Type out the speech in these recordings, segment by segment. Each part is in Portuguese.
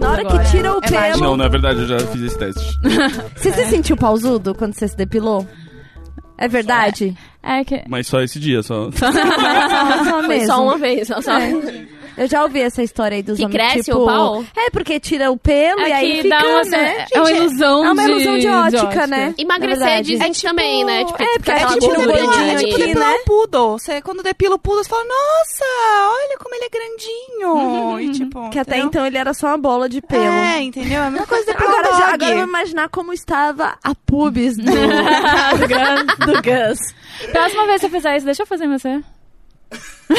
Na hora que tira o É pelo. mágico. Não, na verdade, eu já fiz esse teste. Você se sentiu pausudo quando você se depilou? É verdade? É que. Mas só esse dia, só. Só, só Foi mesmo. só uma vez, só. só. Eu já ouvi essa história aí dos Que homens, cresce tipo... o pau? É, porque tira o pelo e É aí que fica, dá uma, né? é uma ilusão É uma de, ilusão de ótica, né? Emagrecer verdade. dizem também, né? Tipo, é, porque fica a aquela gente tira o gordura gordinho ali. aqui, Tipo depilar né? o poodle. Você, quando depila o poodle, você fala, nossa, olha como ele é grandinho. e tipo, Que até entendeu? então ele era só uma bola de pelo. É, entendeu? É a mesma coisa depilar Agora, já, agora eu vou imaginar como estava a pubis do, do, Gus, do Gus. Próxima vez que você fizer isso, deixa eu fazer em você.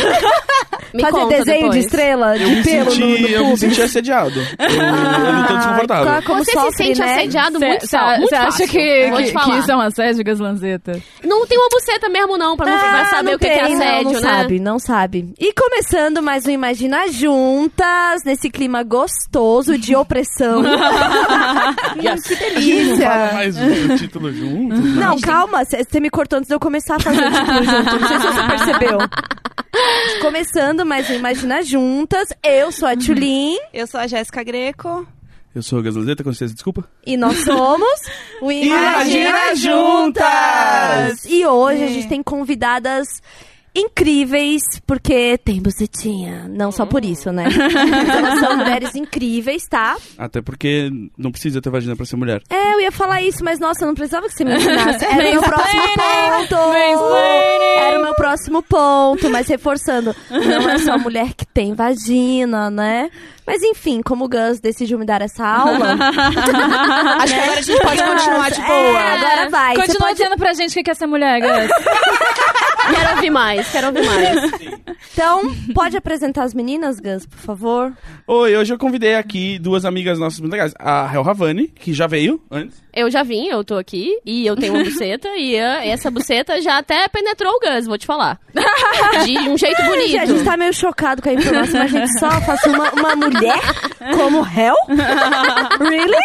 Me Fazer conta desenho depois. de estrela, Eu de me pelo senti, no, no eu me senti assediado. Eu, eu não tô desconfortável. Ah, como Você sofre, se sente né? assediado muito, Você fácil, muito acha fácil. que, Vou que, te que falar. isso é um assédio, Gaslanzeta? Não tem uma buceta mesmo, não, pra não pra Ah, saber não o que, que é tem, não, assédio, não né? sabe, não sabe. E começando mais um Imagina Juntas, nesse clima gostoso de opressão. que Não delícia. fala mais o título junto. Não, calma, você me cortou antes de eu começar a fazer o título junto. Não sei se você percebeu. Começando mais um Imagina Juntas, eu sou a Tulin Eu sou a Jéssica Greco. Eu sou o Gasoleta, com certeza, desculpa. e nós somos o Imagina Juntas! E hoje a gente tem convidadas incríveis, porque tem bucetinha. Não só por isso, né? Mas elas são mulheres incríveis, tá? Até porque não precisa ter vagina pra ser mulher. É, eu ia falar isso, mas nossa, eu não precisava que você me ensinasse. Era o meu próximo ponto. Era o meu próximo ponto, mas reforçando, não é só mulher que tem vagina, né? Mas enfim, como o Gus decidiu me dar essa aula. Acho que agora a gente pode continuar de boa. É, agora vai. Continua pode- dizendo pra gente o que que é ser mulher, Gus. Quero ouvir mais, quero ouvir mais. Então, pode apresentar as meninas, Gus, por favor? Oi, hoje eu convidei aqui duas amigas nossas muito legais. A Hel Havani, que já veio antes. Eu já vim, eu tô aqui, e eu tenho uma buceta, e ah, essa buceta já até penetrou o Gus, vou te falar. De um jeito bonito. A gente tá meio chocado com a informação, mas a gente só faz uma, uma mulher como Hell? really?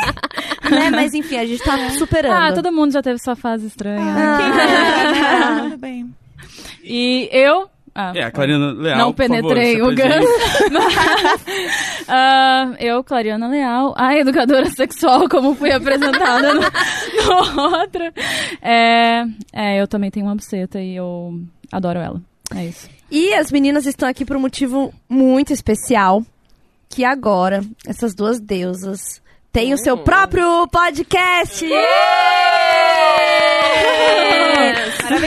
Né? Mas enfim, a gente tá superando. Ah, todo mundo já teve sua fase estranha. Ah. Tudo bem. E eu... Ah, É, a Clarina Leal, Não favor, penetrei se o apresente. Gus. Ah, eu, Clariana Leal, a educadora sexual, como fui apresentada no, no outro. É, é, eu também tenho uma buceta e eu adoro ela. É isso. E as meninas estão aqui por um motivo muito especial, que agora essas duas deusas têm o seu próprio podcast.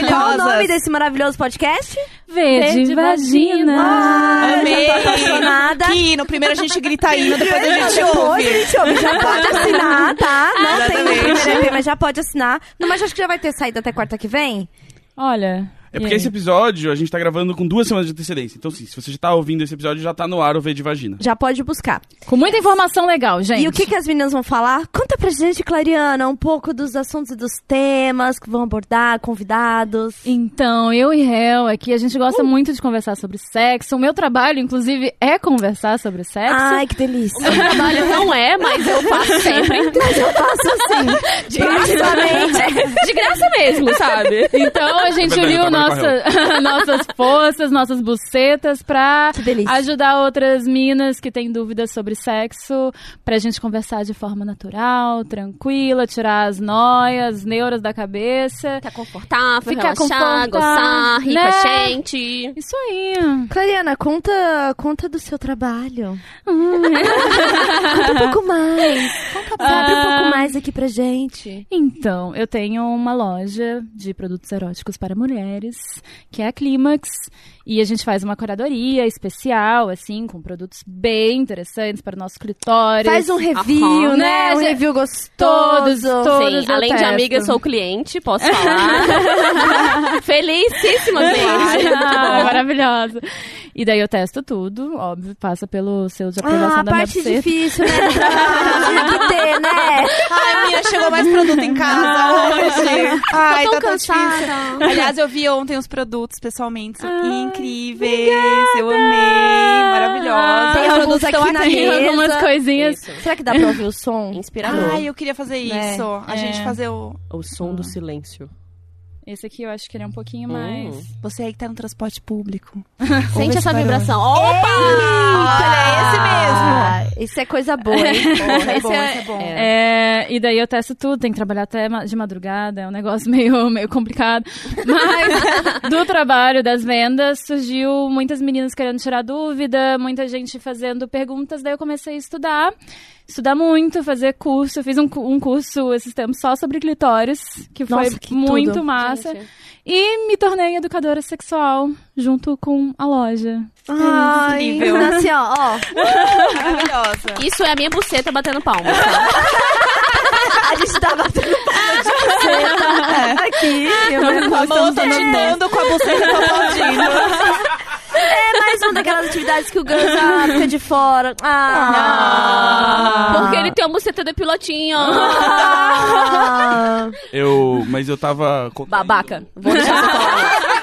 Qual o nome desse maravilhoso podcast? Verde, Verde vagina. Ah, Amei. já tô apaixonada. Que no primeiro a gente grita hino, depois a gente Depois ouve. a gente ouve, já pode assinar, tá? Não tem no Exatamente. primeiro EP, mas já pode assinar. Não, mas acho que já vai ter saído até quarta que vem. Olha. É porque esse episódio a gente tá gravando com duas semanas de antecedência. Então, sim, se você já tá ouvindo esse episódio, já tá no ar o V de vagina. Já pode buscar. Com muita informação legal, gente. E o que, que as meninas vão falar? Conta pra gente, Clariana, um pouco dos assuntos e dos temas que vão abordar, convidados. Então, eu e Hel aqui, a gente gosta muito de conversar sobre sexo. O meu trabalho, inclusive, é conversar sobre sexo. Ai, que delícia. Meu trabalho não é, mas eu faço sempre. Mas eu faço assim, De graça, praticamente. de graça mesmo, sabe? Então a gente É verdade, uniu nossa, nossas forças, nossas bucetas pra ajudar outras minas que têm dúvidas sobre sexo, pra gente conversar de forma natural, tranquila, tirar as noias, as neuras da cabeça. Ficar confortável, Ficar relaxar, confortável, gozar, rir né? com a gente. Isso aí. Clariana, conta, conta do seu trabalho. conta um pouco mais. Conta, abre um pouco mais aqui pra gente. Então, eu tenho uma loja de produtos eróticos para mulheres, que é a Clímax, e a gente faz uma curadoria especial, assim, com produtos bem interessantes para o nosso clitóris. Faz um review, Aham. né? Um gente? review gostoso. Todos, todos. Sim, além de testo. amiga, sou cliente, posso falar. Felicíssima, cliente. Ah, maravilhosa. E daí eu testo tudo, óbvio, passa pelo selo de aprovação Ah, a da minha parte difícil, né? Tinha que ter, né? Ai, minha, chegou mais produto em casa hoje. Ai, Tô tá tão tão difícil. cansada. Aliás, eu vi ontem os produtos pessoalmente, são incríveis. Eu amei, maravilhosa. Tem produtos estão aqui na Tem mesa. algumas coisinhas. Isso. Será que dá pra ouvir o som? Inspirador. Ai, eu queria fazer Né? isso. A É. gente fazer o. O som do silêncio. Esse aqui eu acho que ele é um pouquinho Hum. mais. Você aí que tá no transporte público. Sente essa barulho. vibração. Opa! Ah, Isso é coisa boa, hein? Esse é Esse bom, é- esse é bom. É, e daí eu testo tudo, tem que trabalhar até de madrugada, é um negócio meio, meio complicado. Mas do trabalho das vendas surgiu muitas meninas querendo tirar dúvida, muita gente fazendo perguntas, daí eu comecei a estudar. Estudar muito, fazer curso. Eu fiz um, um curso esses tempos só sobre clitóris, que foi Nossa, que muito tudo. massa. Gente. E me tornei educadora sexual, junto com a loja. Ai, incrível. assim, ó, ó. Maravilhosa. Isso é a minha buceta batendo palmas. tá? A gente tá batendo palma de buceta aqui. Eu não A gosto moça ditando com a buceta e aplaudindo. É mais uma daquelas atividades que o Gus ah, fica de fora. Ah. Porque ele tem uma buceta de pilotinho. Ah. Eu. Mas eu tava. Babaca. Vou deixar você falar.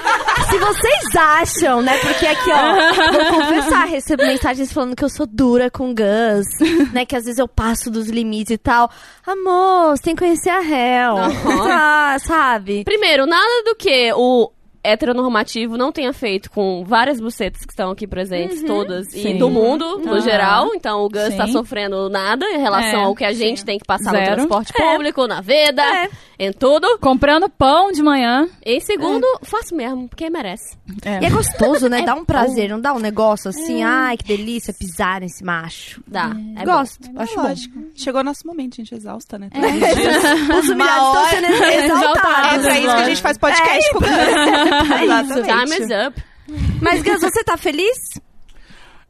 Se vocês acham, né? Porque aqui, ó, vou confessar, recebo mensagens falando que eu sou dura com o Gus, né? Que às vezes eu passo dos limites e tal. Amor, você tem que conhecer a Hel. Aham. Ah, sabe? Primeiro, nada do que o heteronormativo não tenha feito com várias bucetas que estão aqui presentes, todas, e Sim. do mundo, no Aham. geral. Então, o Gus Sim. tá sofrendo nada em relação É, ao que a gente tem que passar no Zero. transporte público, na vida, É. em tudo. Comprando pão de manhã. Em segundo, faço mesmo, porque merece. É. E é gostoso, né? É dá um prazer, não dá um negócio assim, ai, que delícia pisar nesse macho. Dá. É bom. Gosto, É acho bom. lógico. Chegou nosso momento, gente. Exausta, né? Os humilhados estão sendo É exaltados. pra isso que a gente faz podcast É Time is up. Mas, Gus, você tá feliz?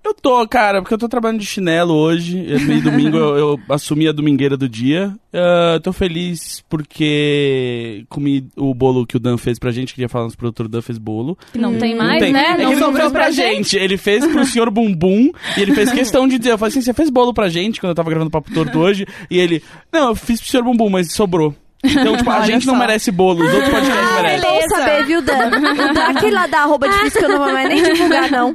Eu tô, cara, porque eu tô trabalhando de chinelo hoje. E domingo eu, eu assumi a domingueira do dia. Ah, tô feliz porque comi o bolo que o Dan fez pra gente. Queria falar nos produtores, o Dan fez bolo. Que não tem mais, tem. né? É que Não ele não fez pra gente. Ele fez pro senhor Bumbum e ele fez questão de dizer. Eu falei assim: você fez bolo pra gente quando eu tava gravando o Papo Torto hoje? E ele, não, eu fiz pro senhor Bumbum, mas sobrou. Então, tipo, a Olha gente não só. merece bolo, os outros podcasts merecem. Bom saber, viu, Dan? O Dan, aquele lá da arroba que eu não vou mais nem divulgar, não.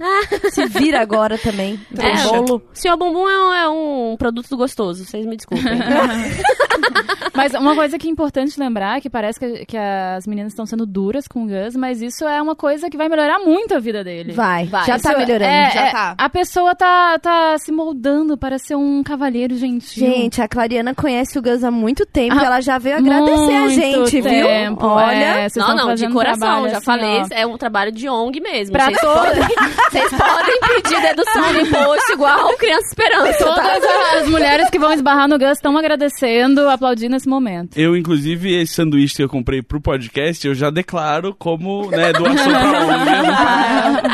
Se vira agora também. Tem É, bolo. Senhor Bumbum é um, é um produto gostoso, vocês me desculpem. Mas uma coisa que é importante lembrar é que parece que, que as meninas estão sendo duras com o Gus, mas isso é uma coisa que vai melhorar muito a vida dele. Vai, Vai. já tá Isso melhorando. é- já é- tá. A pessoa tá, tá se moldando para ser um cavalheiro gentil. Gente, a Clariana conhece o Gus há muito tempo Ah, ela já veio agradecer a Muito gente, tempo, viu? Olha. é, não, não, de coração, já assim, falei, ó. é um trabalho de ONG mesmo. Pra Vocês podem, vocês podem pedir dedução do imposto igual Criança Esperança. tá? Todas as mulheres que vão esbarrar no Gus estão agradecendo, aplaudindo nesse momento. Eu, inclusive, esse sanduíche que eu comprei pro podcast, eu já declaro como, né, doação pra ONG.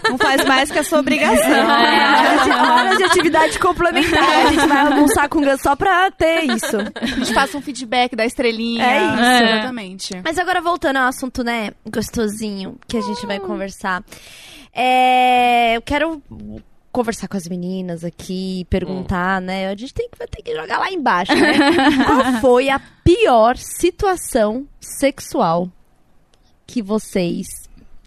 Não faz mais que a sua obrigação. É, horas de atividade complementar. A gente vai almoçar com o Gus só pra ter isso. A gente passa um feedback da estrelinha. É isso. É. Exatamente. Mas agora voltando ao assunto, né, gostosinho, que a gente vai conversar. É, eu quero conversar com as meninas aqui, perguntar, né? A gente tem que, vai ter que jogar lá embaixo, né? Qual foi a pior situação sexual que vocês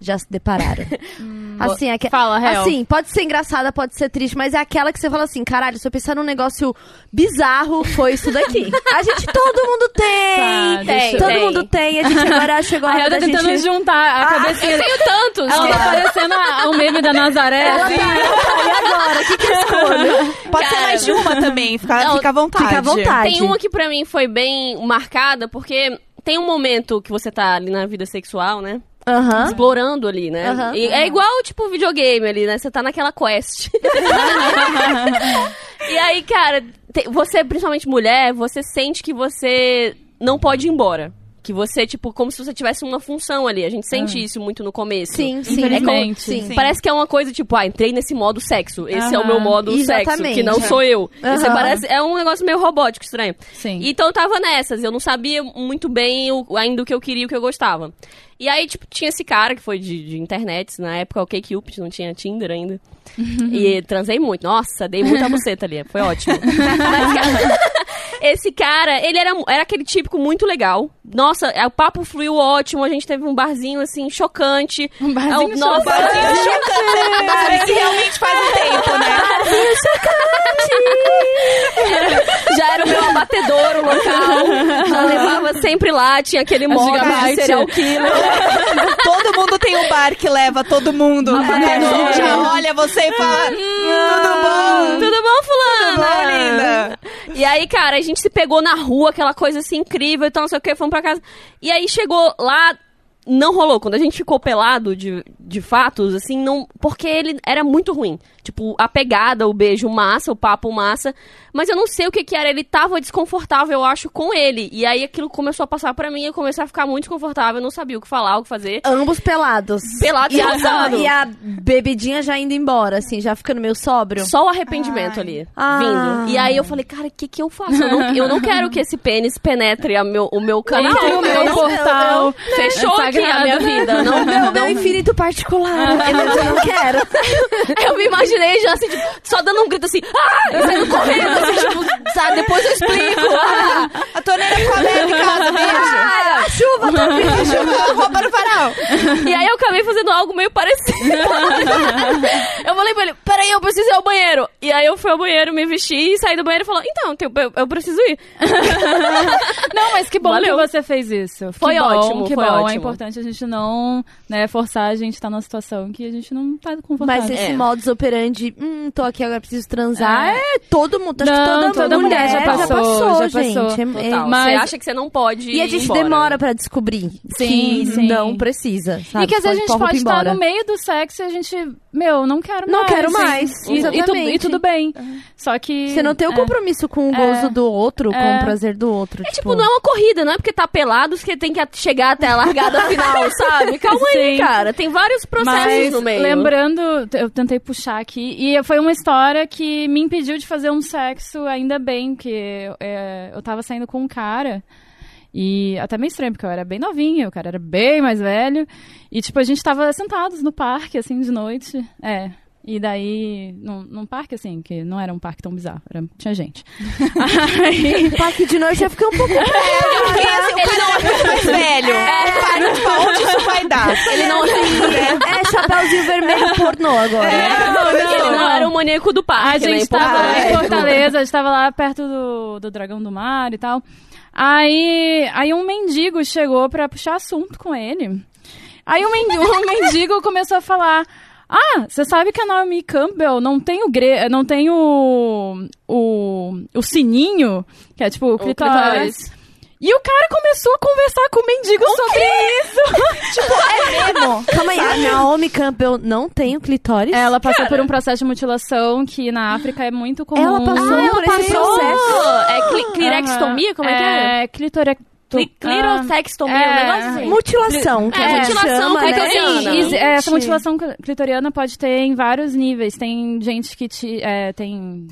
já se depararam? assim, aque... Fala, Hel. assim, pode ser engraçada, pode ser triste, mas é aquela que você fala assim, caralho, se eu pensar num negócio bizarro, foi isso daqui. A gente, todo mundo tem! Tá, deixa- todo tem. mundo tem, a gente agora chegou a A hora Hel tá da tentando gente... juntar a cabecinha. Eu tenho tantos. Ela tá parecendo a- o meme da Nazaré. Ela assim. tá, ela tá, e agora? O que que eu escolho? Pode ser Cara. mais de uma também. Fica, Não, fica à vontade. fica à vontade. Tem uma que pra mim foi bem marcada, porque tem um momento que você tá ali na vida sexual, né? Aham. Explorando ali, né? E é igual, tipo, videogame ali, né? Você tá naquela quest. e aí, cara, te- você, principalmente mulher, você sente que você não pode ir embora. Que você, tipo, como se você tivesse uma função ali. A gente sente isso muito no começo. Sim, sim. É como- sim. Sim. Parece que é uma coisa tipo, ah, entrei nesse modo sexo. Esse é o meu modo sexo, Exatamente. que não sou eu. Isso Aham. parece, é um negócio meio robótico, estranho. Sim. Então eu tava nessas, eu não sabia muito bem o, ainda o que eu queria e o que eu gostava. E aí, tipo, tinha esse cara que foi de, de internet, na época o Cupid, não tinha Tinder ainda. e transei muito. Nossa, dei muita buceta ali, foi ótimo. Mas, cara, esse cara, ele era, era aquele típico muito legal. Nossa, é, o papo fluiu ótimo, a gente teve um barzinho, assim, chocante. Um barzinho É, Nossa, Isso realmente faz um tempo, né? já era o meu abatedor, o local. Já levava, sempre lá, tinha aquele modo de serial killer. todo mundo tem um bar que leva todo mundo. Todo mundo já olha você e fala: "Hum, tudo bom? Tudo bom, fulana? Tudo bom, linda? E aí, cara, a gente se pegou na rua, aquela coisa assim incrível e tal, não sei o que, fomos pra casa. E aí chegou lá, não rolou. Quando a gente ficou pelado de, de fatos, assim, não. Porque ele era muito ruim. Tipo, a pegada, o beijo massa, o papo massa. Mas eu não sei o que que era. Ele tava desconfortável, eu acho, com ele. E aí aquilo começou a passar pra mim, eu comecei a ficar muito desconfortável, eu não sabia o que falar, o que fazer. Ambos pelados. Pelado E a, arrasado. e a bebidinha já indo embora, assim, já ficando meio sóbrio. Só o arrependimento ali, Ah. vindo. E aí eu falei, cara, o que que eu faço? Eu não, eu não quero que esse pênis penetre meu, o meu canal. Entre o Eu meu não- portal. Fechou aqui a minha vida. Não, Meu, não, meu infinito particular. Eu não quero. Eu me imaginei já assim, tipo, só dando um grito assim, ah! E saindo correndo, assim, tipo, sabe, depois eu explico. Ah, A torneira ficou aberta em casa, beijo. Ah, a chuva tá vindo. A chuva rouba no varal. e aí eu acabei fazendo algo meio parecido. eu falei pra ele, peraí, eu preciso ir ao banheiro. E aí eu fui ao banheiro, me vesti e saí do banheiro e falou, então, eu, eu- preciso ir. Não, mas que bom Valeu. que você fez isso. Que Foi bom, ótimo, que foi bom. ótimo. É importante a gente não né, forçar a gente estar numa situação que a gente não tá confortável. Mas esse É. modus operandi, hum, tô aqui agora, preciso transar, é, todo mundo, acho que Não, toda, toda mulher, mulher já passou, já gente. passou. É- é- Total. Mas- Você acha que você não pode E a gente embora. demora pra descobrir Sim, que sim. não precisa, sabe? E que às vezes a gente Pode estar no meio do sexo e a gente, meu, não quero Não mais. quero assim. mais, E, e, tu- e tudo bem. Só que. Você não tem o é. compromisso com o É. gozo do outro, com É. o prazer do outro. É tipo, não é uma corrida, não é porque tá pelado que tem que chegar até a largada final, sabe? Calma aí, Sim. cara. Tem vários processos Mas no meio. lembrando, eu tentei puxar aqui, e foi uma história que me impediu de fazer um sexo, ainda bem, que é, eu tava saindo com um cara. E até meio estranho, porque eu era bem novinha, o cara era bem mais velho. E, tipo, a gente tava sentados no parque, assim, de noite. É. E daí, num, num parque, assim, que não era um parque tão bizarro, era, tinha gente. Aí, O parque de noite já fica um pouco... Porque assim, o cara é muito mais velho. O cara, tipo, aonde isso vai dar? Ele não, É chapéuzinho vermelho pornô agora. ele não era o maníaco do A parque, né? gente tava lá Importante. em Fortaleza, a gente tava lá perto do, do Dragão do Mar e tal. Aí, aí um mendigo chegou pra puxar assunto com ele. Aí o mendigo, o mendigo começou a falar: Ah, você sabe que a Naomi Campbell não tem o gre não tem o, o, o sininho, que é tipo o clitóris. E o cara começou a conversar com o mendigo sobre isso. tipo, é mesmo. Calma aí, a Naomi Campbell não tem o clitóris? Ela passou por um processo de mutilação que na África é muito comum. Ela passou Ah, por esse processo. É cli clirextomia? Como é que é? É, clitorectomia. Cli clirosextomia, É. um negócio assim. Mutilação, que É, a gente mutilação chama, né? clitoriana. E- e essa mutilação cl- clitoriana pode ter em vários níveis. Tem gente que ti- é, tem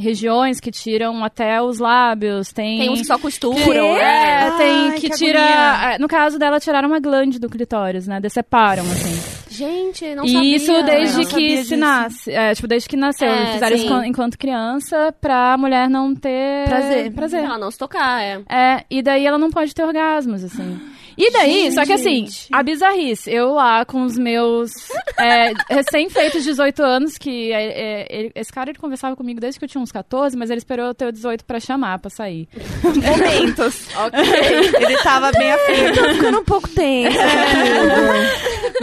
regiões que tiram até os lábios, tem Tem uns que só costuram, né? é, tem Ai, que, que tira, agonia. é, no caso dela tiraram uma glande do clitóris, né? Deseparam assim. Gente, não e sabia. isso desde sabia que disso. se nasce, é, tipo desde que nasceu, É, fizeram sim. isso enquanto- enquanto criança pra mulher não ter Prazer. prazer. Ela não se tocar, é. É, e daí ela não pode ter orgasmos, assim. E daí, só que assim, a bizarrice, eu lá com os meus é, recém-feitos 18 anos, que é, é, ele- esse cara ele conversava comigo desde que eu tinha uns 14, mas ele esperou eu ter 18 pra chamar, pra sair. Momentos. Ele tava bem afim. Tô ficando um pouco tensa.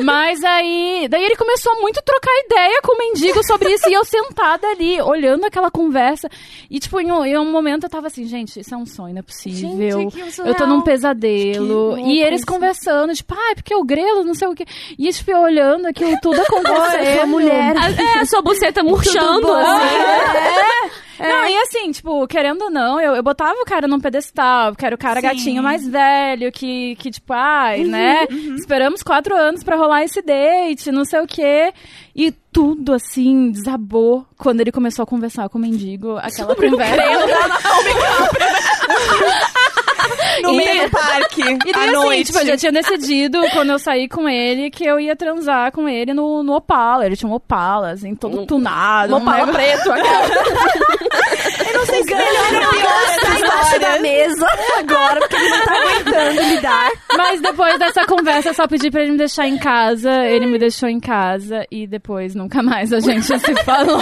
Mas aí, daí ele começou a muito trocar ideia com o mendigo sobre isso, e eu sentada ali, olhando aquela conversa, e tipo, em um, em um momento eu tava assim, gente, isso é um sonho, não é possível. Gente, que Eu tô num pesadelo. Que louco e eles isso. conversando, tipo, ai, porque o grelo, não sei o quê. E tipo, eu olhando aquilo tudo acontecendo. sou mulher. É, a sua buceta murchando, assim. Não, e assim, tipo, querendo ou não, eu, eu botava o cara num pedestal, porque era o cara Sim. gatinho mais velho, que, que tipo, ai, Uhum, né? Esperamos quatro anos pra rolar esse date, não sei o quê. E tudo, assim, desabou quando ele começou a conversar com o mendigo. Aquela conversa. No E- meio do parque, E daí, à assim, noite. tipo, eu já tinha decidido, quando eu saí com ele, que eu ia transar com ele no, no Opala. Ele tinha um Opala, assim, todo Um- tunado. Um pala negócio- preto. Eu não sei se ele era pior tá embaixo da mesa agora, porque ele não tá aguentando lidar. Mas depois dessa conversa, eu só pedi pra ele me deixar em casa. Ele me deixou em casa e depois nunca mais a gente se falou.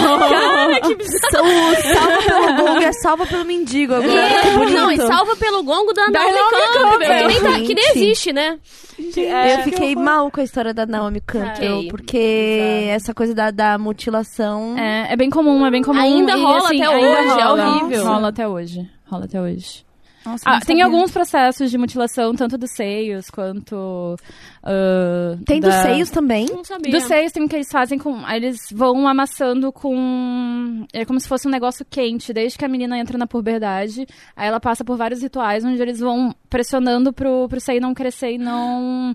São- Salva pelo Gonga, salva pelo mendigo agora. Que bonito. Não, e salva pelo gongo da Da Campbell, que nem, tá- que nem Gente. existe, né? eu fiquei mal com a história da Naomi Campbell, Fiquei. porque essa coisa da, da mutilação. É, é bem comum, é bem comum. Ainda e, rola assim, até ainda hoje, é rola. horrível. Rola até hoje. Rola até hoje. Nossa, Ah, tem alguns processos de mutilação, tanto dos seios quanto. ah, Tem da- dos seios também. Não sabia. Dos seios tem o que eles fazem com. Eles vão amassando com. É como se fosse um negócio quente, desde que a menina entra na puberdade. Aí ela passa por vários rituais onde eles vão pressionando pro, pro seio não crescer e não.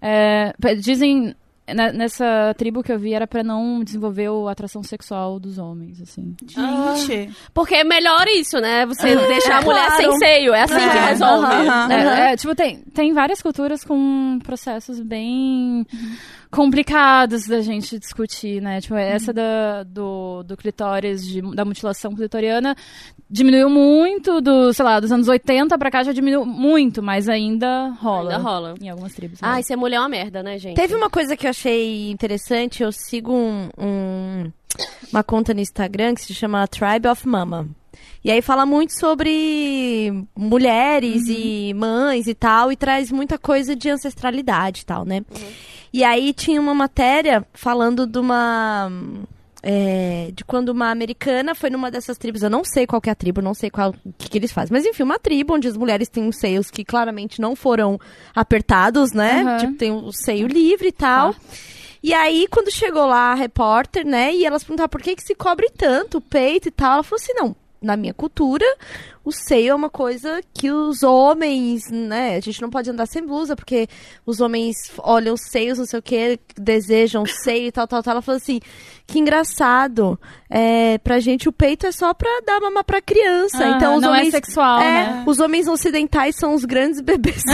é, dizem. Ne- Nessa tribo que eu vi era pra não desenvolver a atração sexual dos homens, assim. Gente. Porque é melhor isso, né? Você deixar a mulher claro. sem seio. É assim que É, resolve. aham. É, é, tipo, tem, tem várias culturas com processos bem complicados da gente discutir, né? Tipo, essa da, do, do clitóris, de- da mutilação clitoriana, diminuiu muito, do, sei lá, dos anos 80 pra cá já diminuiu muito, mas ainda rola. Ainda rola. Em algumas tribos. Ah, rola. e ser mulher é uma merda, né, gente? Teve uma coisa que eu achei interessante, eu sigo um, um- uma conta no Instagram que se chama Tribe of Mama. E aí fala muito sobre mulheres e mães e tal, e traz muita coisa de ancestralidade e tal, né? E aí tinha uma matéria falando de uma. é, de quando uma americana foi numa dessas tribos, eu não sei qual é a tribo, não sei qual o que, que eles fazem, mas enfim, uma tribo onde as mulheres têm os seios que claramente não foram apertados, né? Aham. Tipo, tem o seio livre e tal. E aí, quando chegou lá a repórter, né, e elas perguntaram por que, que se cobre tanto o peito e tal, ela falou assim: não, na minha cultura, o seio é uma coisa que os homens, né, a gente não pode andar sem blusa, porque os homens olham os seios, não sei o que, desejam seio e tal, tal, tal. Ela falou assim: que engraçado, é, pra gente o peito é só pra dar mamar pra criança. Ah, então os não é homens. sexual, é, né? os homens ocidentais são os grandes bebês.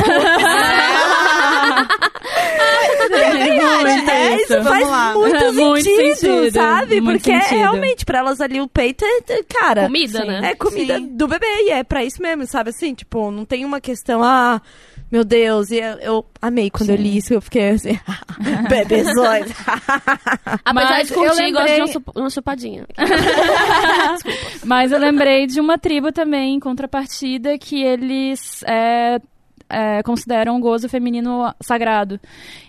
É, isso isso. faz lá. muito, Muito sentido, sentido, sabe? muito Porque é sentido. realmente, pra elas ali, o peito é, é, cara... Comida, Sim. né? É comida Sim. do bebê, e é pra isso mesmo, sabe? Assim, tipo, não tem uma questão, ah... Meu Deus, e eu, eu amei quando eu li isso, eu fiquei assim, bebezões. Apesar Mas de curtir, eu gosto de lembrei- uma, chup- uma chupadinha. Mas eu lembrei de uma tribo também, em contrapartida, que eles é, é, consideram o gozo feminino sagrado.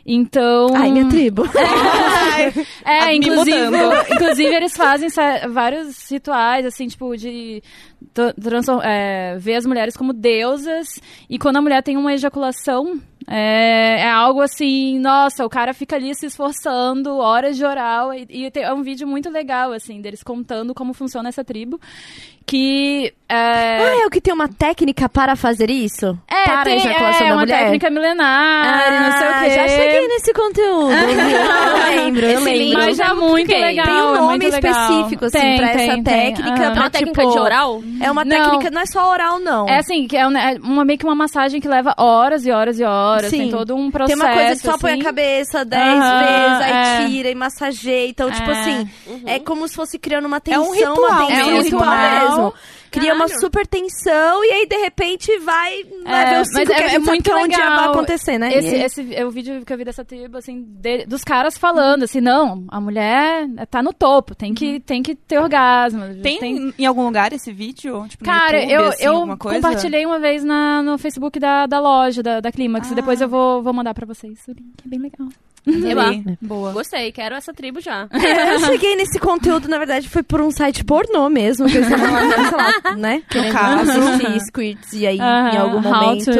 Então. Ai, minha tribo. É, Me inclusive, inclusive eles fazem vários rituais, assim, tipo, de é, ver as mulheres como deusas. E quando a mulher tem uma ejaculação, é, é algo assim, nossa, o cara fica ali se esforçando, horas de oral. E, e tem- é um vídeo muito legal, assim, deles contando como funciona essa tribo. Que. É, Ah, é o que tem uma técnica para fazer isso? é, para tem, ejaculação é da uma mulher? técnica milenar, e não sei o Ah, quê. Já cheguei nesse conteúdo? Eu lembro, eu Esse lembro. link Mas é muito Tem legal. Tem um é nome legal. específico, assim, Tem, pra tem, essa tem. técnica. É pra, uma técnica tipo, de oral? É uma Não. técnica, não é só oral, não. É assim, que é é uma, meio que uma massagem que leva horas e horas e horas. Sim. Tem todo um Tem processo. uma coisa que só põe a assim. cabeça dez vezes, aí é. tira e massageia. Então, tipo É. assim, é como se fosse criando uma É tensão, um ritual uma tensão, mesmo, um ritual mesmo. Cria uma super tensão e aí, de repente, vai, vai É, ver mas é- é muito que é onde legal. vai acontecer, né? Esse, esse é o vídeo que eu vi dessa tribo, assim, de- dos caras falando, assim, não, a mulher tá no topo, tem que, tem que ter orgasmo. Tem, em algum lugar esse vídeo? Tipo, no Cara, YouTube, eu, assim, eu compartilhei uma vez na, no Facebook da, da loja, da, da Climax, Ah. e depois eu vou, vou mandar pra vocês o link, é bem legal. Sei lá. Boa. Gostei, quero essa tribo já. É, eu cheguei nesse conteúdo, na verdade, foi por um site pornô mesmo, que eles estavam lá, sei lá, né? Querendo caso. assistir squirts, e aí, Aham, em algum how momento,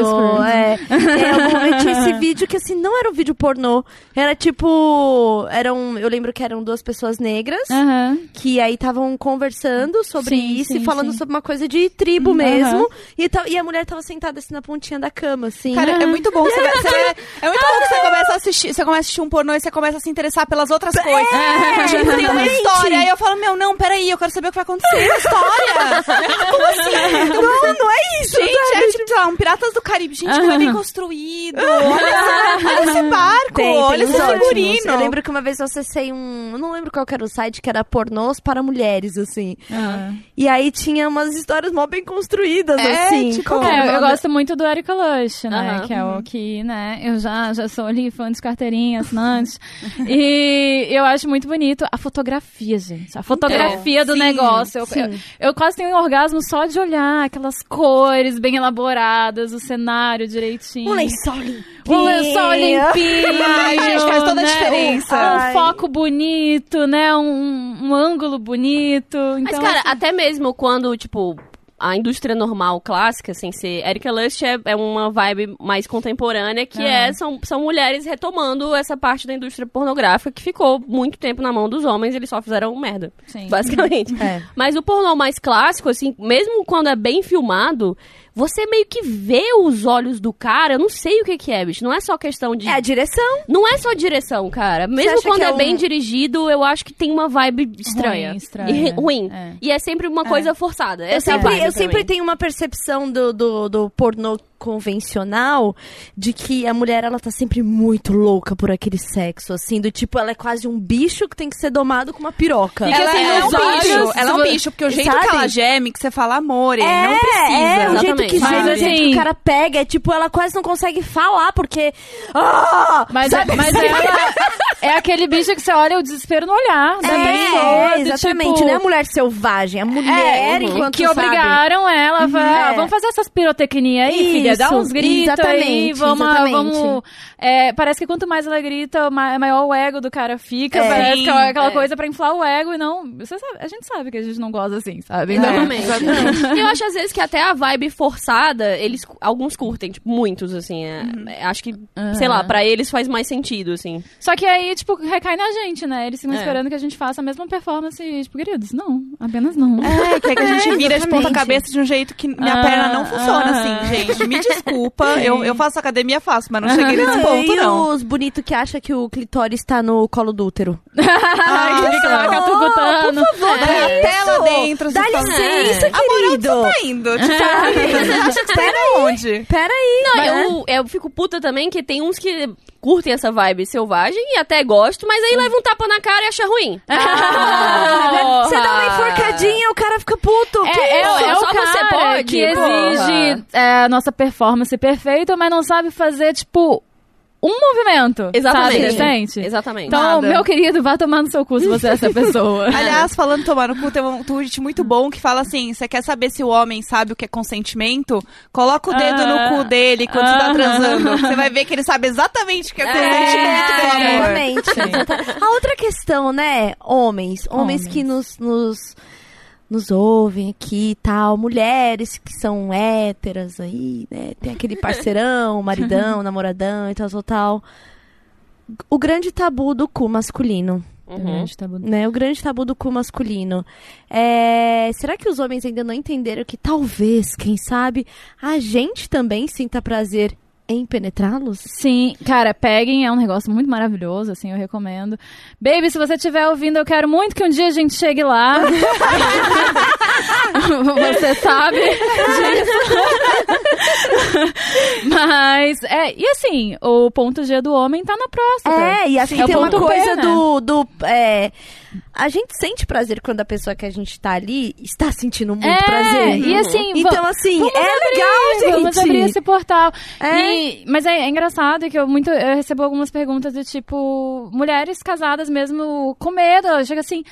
é, em algum momento tinha esse vídeo que, assim, não era um vídeo pornô, era tipo, eram, eu lembro que eram duas pessoas negras, Aham. que aí estavam conversando sobre Sim, isso sim, e falando sim. sobre uma coisa de tribo mesmo, e, ta- e a mulher tava sentada, assim, na pontinha da cama, assim. Cara, é muito bom. Você, você- é muito bom que você começa a assistir. Você começa a assistir assiste um pornô e você começa a se interessar pelas outras é, coisas. É, tipo, tem uma história. Aí eu falo, meu, não, peraí, eu quero saber o que vai acontecer. Uma história? Como assim? Não, assim? não é isso. Gente, é tipo, sei lá, um Piratas do Caribe. Gente, como uh -huh. é bem construído. Olha, olha esse barco, tem, tem olha esse figurino. Eu lembro que uma vez eu acessei um... Eu não lembro qual era o site, que era pornôs para mulheres, assim. Uh -huh. E aí tinha umas histórias mó bem construídas, é, assim. Tipo, é, eu, eu gosto muito do Erika Lush, né? Uh -huh. Que é o uhum. que, né, eu já, já sou ali fã de carteirinha assinantes. e eu acho muito bonito a fotografia, gente. A fotografia então, do sim, negócio. Eu, eu, eu, quase tenho um orgasmo só de olhar aquelas cores bem elaboradas, o cenário direitinho. Um lençol limpinho. Um lençol limpinho. Ai, gente, faz toda né? a diferença. Um, um foco bonito, né? Um, um ângulo bonito. Então, Mas, cara, assim... até mesmo quando, tipo, a indústria normal, clássica, sem ser... Erika Lust é, é uma vibe mais contemporânea, que é, são, são mulheres retomando essa parte da indústria pornográfica que ficou muito tempo na mão dos homens e eles só fizeram merda, Sim. basicamente. É. Mas o pornô mais clássico, assim, mesmo quando é bem filmado, você meio que vê os olhos do cara, eu não sei o que que é, bicho. Não é só questão de... É a direção. Não é só direção, cara. Mesmo quando é, é um- bem dirigido, eu acho que tem uma vibe estranha. Ruim, estranha. E ruim. É. E é sempre uma coisa forçada. Eu Essa é sempre, eu sempre tenho uma percepção do, do, do pornô convencional de que a mulher ela tá sempre muito louca por aquele sexo, assim, do tipo, ela é quase um bicho que tem que ser domado com uma piroca. E que, Ela, assim, ela é um olhos, bicho, ela é um bicho, porque o jeito Sabe? que ela geme, que você fala amor, É, não precisa. é, o jeito Exatamente. que Mas, geme, o jeito que assim- o cara pega, é tipo, ela quase não consegue falar, porque... Ah! Mas, Sabe? mas ela é aquele bicho que você olha o desespero no olhar da É, pessoa. é, exatamente, tipo, não é a mulher selvagem, a mulher É, enquanto que sabe. obrigaram ela, a fa- é. vamos fazer essas pirotecnias aí, filha, dá Isso, uns gritos aí, exatamente, vamos, exatamente. vamos é, parece que quanto mais ela grita, ma- maior o ego do cara fica, É. parece que é aquela É. coisa pra inflar o ego e não, você sabe, a gente sabe que a gente não gosta assim, sabe? Então, Exatamente. eu acho, às vezes, que até a vibe forçada, eles alguns curtem, tipo, muitos, assim. é- é, acho que, sei lá, pra eles faz mais sentido, assim. Só que aí, tipo, recai na gente, né? Eles ficam É. esperando que a gente faça a mesma performance, e, tipo, queridos, não, apenas não. É, que é que a gente vira de ponta exatamente. cabeça de um jeito que minha Ah, perna não funciona ah. assim, gente. Me desculpa, eu, eu faço academia fácil, mas não cheguei nesse ponto, e não. os bonitos que acham que o clitóris tá no colo do útero. Ai, que fica lá catucutando. É, até lá dentro. Dá fala, licença, Amor, onde querido. você tá indo? Tipo, você acha que você tá indo onde? Peraí. Não, né? eu, eu fico puta também que tem uns que curtem essa vibe selvagem e até gosto, mas aí leva um tapa na cara e acha ruim. Ah, Você dá uma enforcadinha, o cara fica puto. É, Que é, isso? é o Só você pode, que porra. exige é, a nossa performance perfeita, mas não sabe fazer, tipo, um movimento. Exatamente. Sabe? Exatamente. Então, Nada. meu querido, vá tomar no seu cu se você é essa pessoa. Aliás, falando tomar no cu, tem um tweet muito bom que fala assim: você quer saber se o homem sabe o que é consentimento? Coloca o dedo Ah. no cu dele quando você tá Ah. transando. Você vai ver que ele sabe exatamente o que é consentimento, É, meu amor. exatamente. A outra questão, né? Homens. Homens, Homens. que nos, nos, nos ouvem aqui e tal. Mulheres que são héteras aí, né? Tem aquele parceirão, maridão, namoradão e tal, tal, tal. O grande tabu do cu masculino. Uhum. né? O grande tabu do cu masculino. É, Será que os homens ainda não entenderam que talvez, quem sabe, a gente também sinta prazer em penetrá-los? Sim, cara, peguem, é um negócio muito maravilhoso, assim, eu recomendo. Baby, se você estiver ouvindo, eu quero muito que um dia a gente chegue lá. você sabe disso. Mas, é, e assim, o ponto G do homem tá na próstata. É, e acho Sim, que é tem uma P, coisa né? do. do é, a gente sente prazer quando a pessoa que a gente tá ali está sentindo muito É, prazer. e assim, va- Então, assim, é abrir, legal, gente. Vamos abrir esse portal. É. E- mas é, é engraçado que eu muito eu recebo algumas perguntas do tipo mulheres casadas mesmo com medo. Chega assim.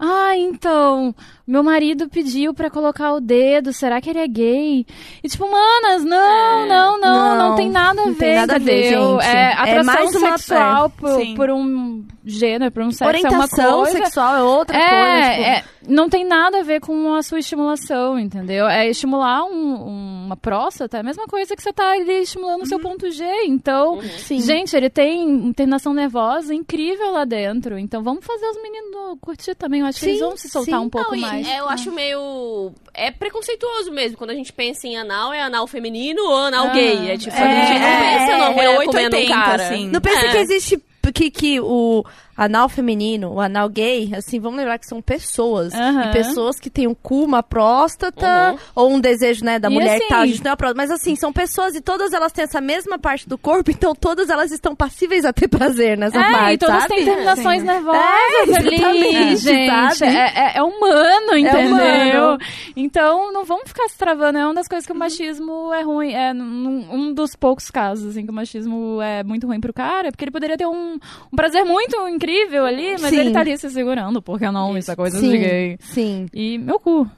Ah, então, meu marido pediu pra colocar o dedo, será que ele é gay? E tipo, manas, não, não, não, não, Não, tem nada a não ver, tem nada a ver, gente. É É atração mais uma- sexual é, por, sim. por um gênero, por um sexo é uma Orientação coisa. sexual é outra É, coisa. tipo, é, não tem nada a ver com a sua estimulação, entendeu? É estimular um- uma próstata, é a mesma coisa que você tá ali estimulando o seu ponto G. Então, Sim. gente, ele tem terminação nervosa incrível lá dentro. Então, vamos fazer os meninos curtir também. Eu acho que Sim, eles vão se soltar sim. um pouco Não, e mais. é, eu acho meio. É preconceituoso mesmo. Quando a gente pensa em anal, é anal feminino ou anal Ah, gay. É tipo, é, a gente não é, pensa é, numa mulher é comendo um 880, cara. assim. Não pensa É. que existe que, que o, anal feminino, o anal gay, assim, vamos lembrar que são pessoas. Aham. E pessoas que têm um cu, uma próstata, Uhum. ou um desejo, né, da E mulher assim- que tá, a gente tem uma próstata. Mas assim, são pessoas e todas elas têm essa mesma parte do corpo, então todas elas estão passíveis a ter prazer nessa É, parte, e todas sabe? têm terminações nervosas É, ali, gente. É, é- é humano, entendeu? humano. Então, não vamos ficar se travando. É uma das coisas que o machismo é ruim. É um dos poucos casos, assim, que o machismo é muito ruim pro cara, porque ele poderia ter um, um prazer muito incrível ali, mas Sim. ele tá ali se segurando, porque não, isso é coisa de Sim, gay. sim. E meu cu.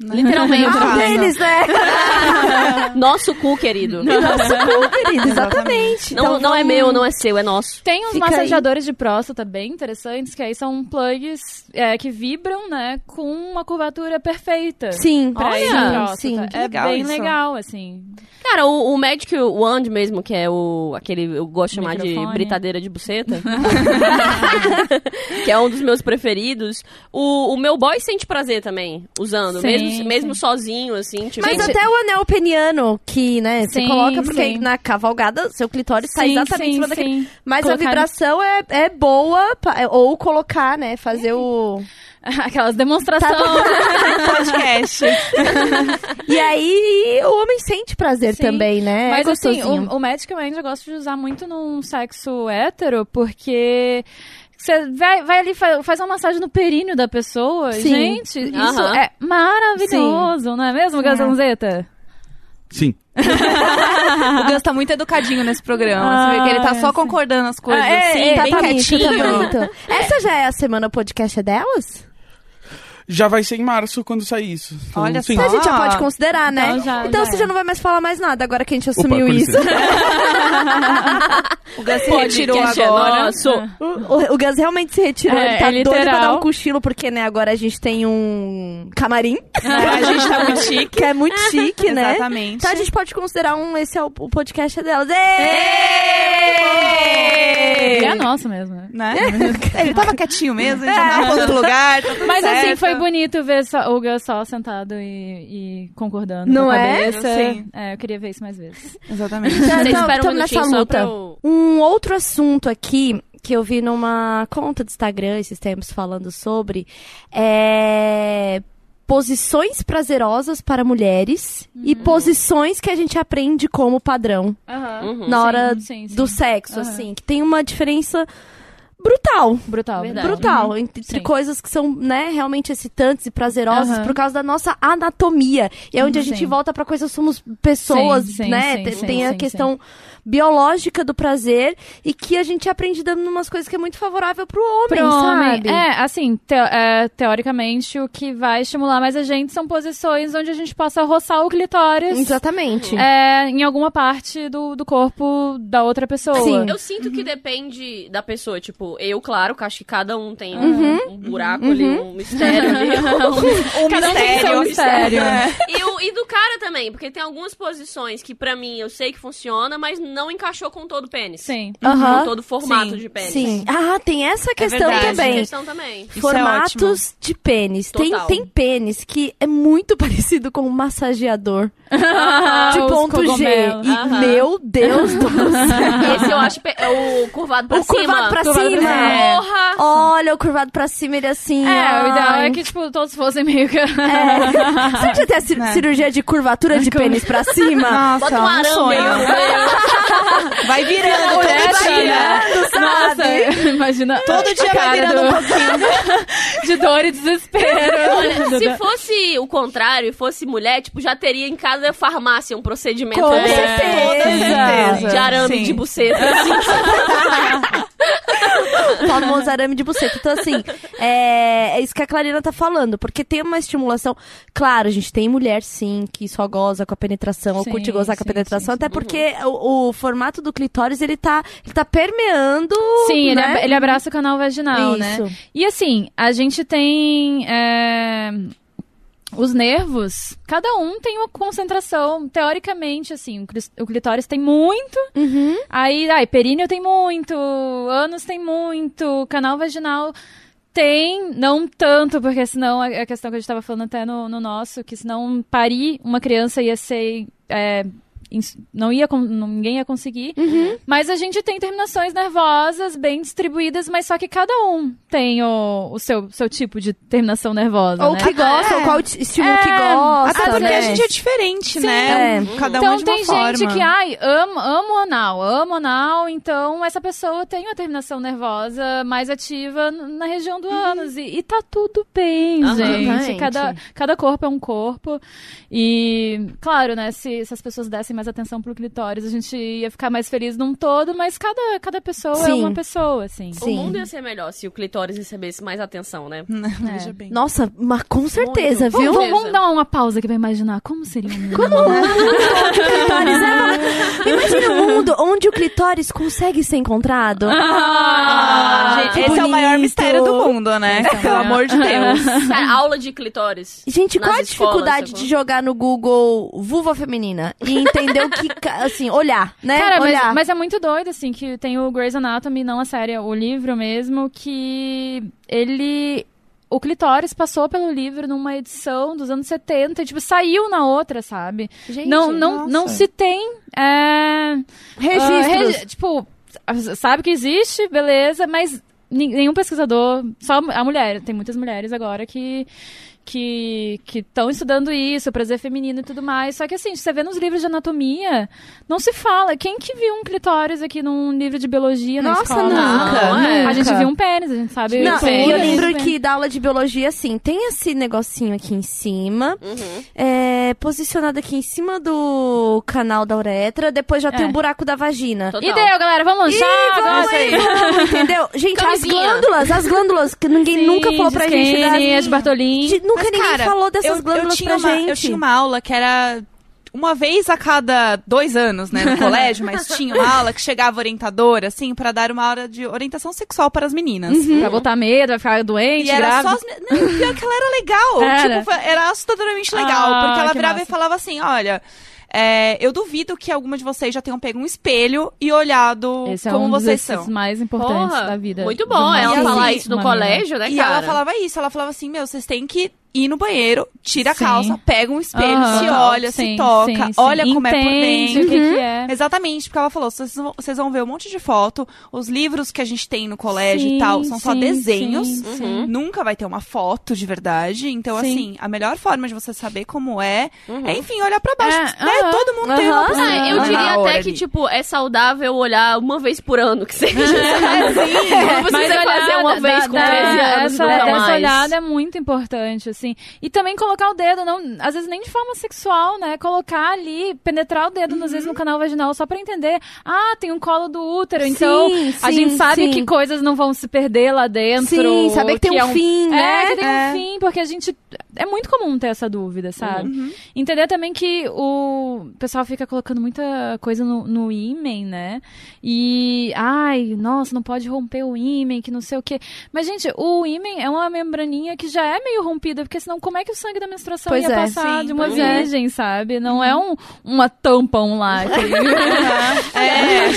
Literalmente. Ah, deles, né? Nosso cu, querido. Nosso cu, querido, exatamente. Não, Então, não é vamos- meu, não é seu, é nosso. Tem uns Fica aí. massageadores de próstata bem interessantes, que aí são plugs é, que vibram, né, com uma curvatura perfeita. Sim, Pra Olha, sim. que É legal bem isso. legal, assim. Cara, o, o Magic Wand mesmo, que é o aquele, eu gosto de chamar de britadeira de buceta, que é um dos meus preferidos. O, o meu boy sente prazer também, usando, Sim, mesmo, mesmo sozinho, assim, tipo... Mas Gente- até o anel peniano, que, né, você Sim, coloca porque sim. na cavalgada seu clitóris tá Sim, exatamente em sim, cima daquele. sim. Mas Colocar- a vibração é, é boa, pa- ou colocar, né, fazer o... Aquelas demonstrações. Podcast. E aí o homem sente prazer Sim. também, né? Mas é assim, gostosinho. o, o Magic Wand eu gosto de usar muito num sexo hétero, porque você vai, vai ali, faz, uma massagem no períneo da pessoa. Sim. Gente, isso é maravilhoso, não é mesmo, Gazanzeta? Sim. O Gus tá muito educadinho nesse programa. Ah, você vê que ele tá só sim. concordando as coisas Ah, é, assim, é, bem tá bonito, quietinho. tá bonito. Essa já é a semana podcast delas? Já vai ser em março quando sair isso. Então, Olha sim. só. A gente já Ah. pode considerar, né? Então já- então já você é. já não vai mais falar mais nada agora que a gente Opa, assumiu com isso. O Gus se retirou é agora. O, o Gus realmente se retirou, É, ele tá é doido pra dar um cochilo, porque, né, agora a gente tem um camarim, a gente tá muito chique. que é muito chique, né? Exatamente. Então a gente pode considerar um, esse é o, o podcast delas. E é nosso mesmo. né? Né? Ele tava quietinho mesmo, ele já tava em outro lugar. tá tudo Mas assim, certo. foi bonito ver só, o Gus só sentado e, e concordando Não é? cabeça. Sim. É, eu queria ver isso mais vezes. Exatamente. Então, então, espera um nessa luta. pra eu... Um outro assunto aqui que eu vi numa conta do Instagram esses tempos falando sobre é posições prazerosas para mulheres e posições que a gente aprende como padrão Uhum. na hora Sim, sim, sim. do sexo, assim, que tem uma diferença brutal. Brutal. Verdade. Brutal, entre Sim. coisas que são, né, realmente excitantes e prazerosas Aham. por causa da nossa anatomia. E é onde a gente Sim. volta pra coisa, somos pessoas, Sim, né? sim, tem sim, tem a sim, questão biológica do prazer e que a gente aprende dando umas coisas que é muito favorável pro homem, Pro homem. sabe? É, assim, te- é, teoricamente, o que vai estimular mais a gente são posições onde a gente possa roçar o clitóris Exatamente. é, em alguma parte do, do corpo da outra pessoa. Sim. Eu sinto que depende da pessoa. Tipo, eu, claro, que acho que cada um tem um, Uhum. um buraco ali, um mistério ali. Cada um tem seu mistério. e, o- e do cara também, porque tem algumas posições que pra mim eu sei que funciona, mas não encaixou com todo o pênis. Sim. Aham. Com todo o formato Sim, de pênis. Sim. Ah, tem essa questão verdade. Essa também. questão também. Isso é Formatos de pênis. Tem, Total. tem pênis que é muito parecido com um massageador. Ah, de os ponto G. E, Aham. meu Deus do céu. Esse eu acho é o curvado pra O cima. curvado pra Curvado pra cima. cima. Porra! Olha, o curvado pra cima, ele assim. É, o ideal ai. é que, tipo, todos fossem meio que... É. Você já tem a cir- É. cirurgia de curvatura de pênis pra cima? Nossa, Bota um um arame sonho. aí no meio. Vai virando Mulher todo dia. tira. Nossa, imagina. Todo dia vai virando um do- pouquinho. de dor e desespero. Olha, se fosse o contrário e fosse mulher, tipo, já teria em cada farmácia um procedimento Com certeza. de arame Sim. de buceta. assim. Famoso arame de buceta. Então, assim, é, é isso que a Clarina tá falando. Porque tem uma estimulação. Claro, a gente tem mulher, sim, que só goza com a penetração, ou Sim, curte gozar com a sim, penetração. sim, até porque o, o formato do clitóris, ele tá, ele tá permeando. Sim, ele, né? ab- ele abraça o canal vaginal, né? Isso. E assim, a gente tem. é, Os nervos, cada um tem uma concentração, teoricamente, assim, o clitóris tem muito, Uhum. aí, ai, períneo tem muito, ânus tem muito, canal vaginal tem, não tanto, porque senão a a questão que a gente tava falando até no, no nosso, que senão parir uma criança ia ser é, não ia, ninguém ia conseguir. Mas a gente tem terminações nervosas bem distribuídas, mas só que cada um tem o, o seu, seu tipo de terminação nervosa, Ou né? que gosta, É. ou qual estímulo É, que gosta, Até porque né? a gente é diferente, Sim. né? É. Cada Então um de uma tem forma. gente que, ai, amo, amo anal, amo anal, então essa pessoa tem uma terminação nervosa mais ativa na região do ânus. E, e tá tudo bem, Aham. gente. Cada, cada corpo é um corpo. E, claro, né, se, se as pessoas dessem mais atenção pro clitóris, a gente ia ficar mais feliz num todo, mas cada, cada pessoa é Sim. uma pessoa, assim. O Sim. mundo ia ser melhor se o clitóris recebesse mais atenção, né? Veja bem. Nossa, mas com certeza, Muito. viu? Vamos, vamos dar uma pausa aqui pra imaginar como seria o mundo. clitóris é... Imagina um mundo onde o clitóris consegue ser encontrado. Ah, Gente, que esse é o maior bonito. mistério do mundo, né? Esse é o Pelo amor de Deus. Cara, aula de clitóris. Gente, qual a dificuldade sacou? de jogar no Google vulva feminina e entender o que, assim, olhar, né? Cara, olhar. mas, mas é muito doido, assim, que tem o Grey's Anatomy, não a série, o livro mesmo, que ele... O clitóris passou pelo livro numa edição dos anos 70 e, tipo, saiu na outra, sabe? Gente, não, não, nossa. não se tem... É, registros. ah, regi- tipo, sabe que existe, beleza, mas nenhum pesquisador, só a mulher, tem muitas mulheres agora que que estão estudando isso, prazer feminino e tudo mais. Só que assim, você vê nos livros de anatomia, não se fala. Quem que viu um clitóris aqui num livro de biologia na Nossa, escola? nunca, Não, é. A gente nunca. viu um pênis, a gente sabe. Não, e eu lembro que da aula de biologia, assim, tem esse negocinho aqui em cima, Uhum. é, posicionado aqui em cima do canal da uretra, depois já tem É. o buraco da vagina. Total. E deu, galera, vamos lanchar Ih, agora. vamos aí, vamos, entendeu? Gente, as Camisinha. glândulas, as glândulas, que ninguém Sim, nunca falou pra gente. Skene, das- de Bartolin. de- nunca Mas, ninguém cara, falou dessas eu, eu glândulas tinha pra uma, gente. Eu tinha uma aula que era uma vez a cada dois anos, né, no colégio, mas tinha uma aula que chegava orientadora, assim, pra dar uma aula de orientação sexual para as meninas. Pra botar medo, vai ficar doente, E era grávida. só Não, pior que ela era legal. Era. Tipo, era assustadoramente legal. Ah, porque ela virava massa. e falava assim: olha. é, eu duvido que alguma de vocês já tenham pego um espelho e olhado Esse é como um dos vocês são. mais importantes Porra, da vida. Muito bom ela E falar assim, isso no colégio, né, E cara? ela falava isso, ela falava assim, meu, vocês têm que ir no banheiro, tira Sim. a calça, pega um espelho, Aham. se olha, Sim, se toca, sim, sim. olha como é por Entende dentro. o que, que é. Exatamente, porque ela falou, vocês vão, vocês vão ver um monte de foto, os livros que a gente tem no colégio Sim, e tal, são só sim, desenhos, sim, sim. nunca vai ter uma foto de verdade, então Sim. assim, a melhor forma de você saber como é, Uhum. é enfim, olhar pra baixo, É, né? Todo mundo tem uma possibilidade Ah, eu diria até que, ali. tipo, é saudável olhar uma vez por ano, que seja. É, Não precisa fazer uma vez com 13 anos essa, olhada é muito importante, assim. E também colocar o dedo, não, às vezes nem de forma sexual, né? Colocar ali, penetrar o dedo, às vezes, no canal vaginal, só pra entender. Ah, tem um colo do útero, então a sim, gente sabe sim. que coisas não vão se perder lá dentro. Sim, saber que tem é um fim, É, né? que tem É. um fim, porque a gente... É muito comum ter essa dúvida, sabe? Uhum. Entender também que o pessoal fica colocando muita coisa no, no ímen, né? E, ai, nossa, não pode romper o ímen, que não sei o quê. Mas, gente, o ímen é uma membraninha que já é meio rompida, porque senão como é que o sangue da menstruação Pois ia é, passar sim, de uma é. virgem, sabe? Não é um, uma tampão lá. que- É,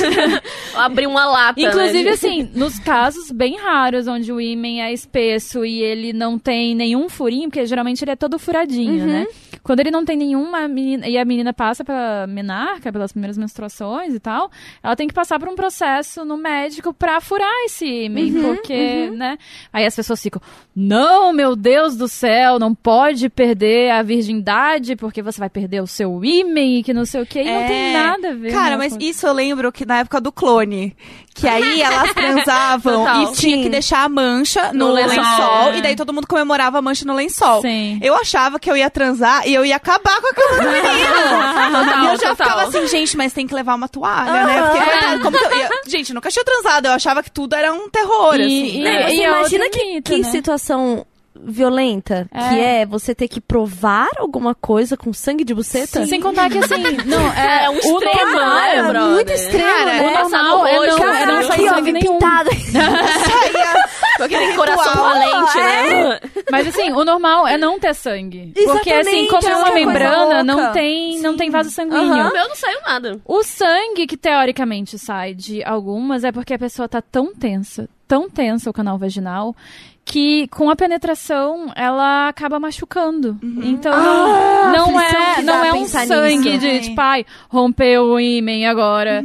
Abrir uma lata, Inclusive, né? assim, nos casos bem raros onde o ímen é espesso e ele não tem nenhum furinho, porque geralmente ele é todo furadinho, né? Quando ele não tem nenhuma menina, e a menina passa pela menarca, pelas primeiras menstruações e tal, ela tem que passar por um processo no médico pra furar esse ímen, porque, né? Aí as pessoas ficam, não, meu Deus do céu, não pode perder a virgindade porque você vai perder o seu ímen e que não sei o quê. E não tem É. nada a ver. Cara, né, mas isso eu lembro que na época do clone. Que aí elas transavam Total. e tinha Sim. que deixar a mancha no, No lençol. lençol. E daí todo mundo comemorava a mancha no lençol. Sim. Eu achava que eu ia transar e eu ia acabar com a cama do menino. e eu já total. ficava assim, gente, mas tem que levar uma toalha, né? Porque, coitado, como que eu ia... Gente, eu nunca tinha transado. Eu achava que tudo era um terror, E- assim. e- né? Você é imagina que, que né? situação violenta que é você ter que provar alguma coisa com sangue de buceta? Sem contar que assim, não, é, É um o extremo, normal, né, é muito extremo, Cara, né? O normal é não, é não aqui, ó, sangue nenhum. pintado. Saía Com aquele ritual. coração valente, né? Mas assim, o normal é não ter sangue. Porque assim, Exatamente, como é é uma membrana, não tem, não tem vaso sanguíneo. Aham. O meu não saiu nada. O sangue que teoricamente sai de algumas é porque a pessoa tá tão tensa, tão tensa o canal vaginal, que com a penetração ela acaba machucando. Então Ah, não é não é um sangue nisso. de tipo, ai, rompeu o ímen agora.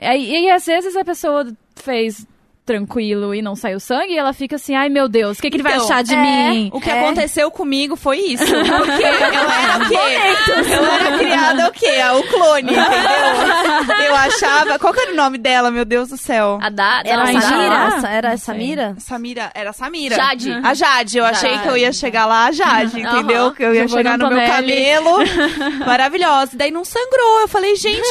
E, e às vezes a pessoa fez tranquilo e não saiu sangue e ela fica assim, ai meu Deus, o que, que ele vai Então, achar de é, mim? O que É. aconteceu comigo foi isso. Porque eu era o quê? Eu era criada o quê? O clone, entendeu? Eu achava. Qual que era o nome dela, meu Deus do céu? A da, Era ela- Samira? Era. Samira? Samira, era Samira. Jade. A Jade, eu achei que eu ia chegar lá, a Jade, entendeu? Que eu ia chegar no meu cabelo. Maravilhosa. Daí não sangrou. Eu falei, gente,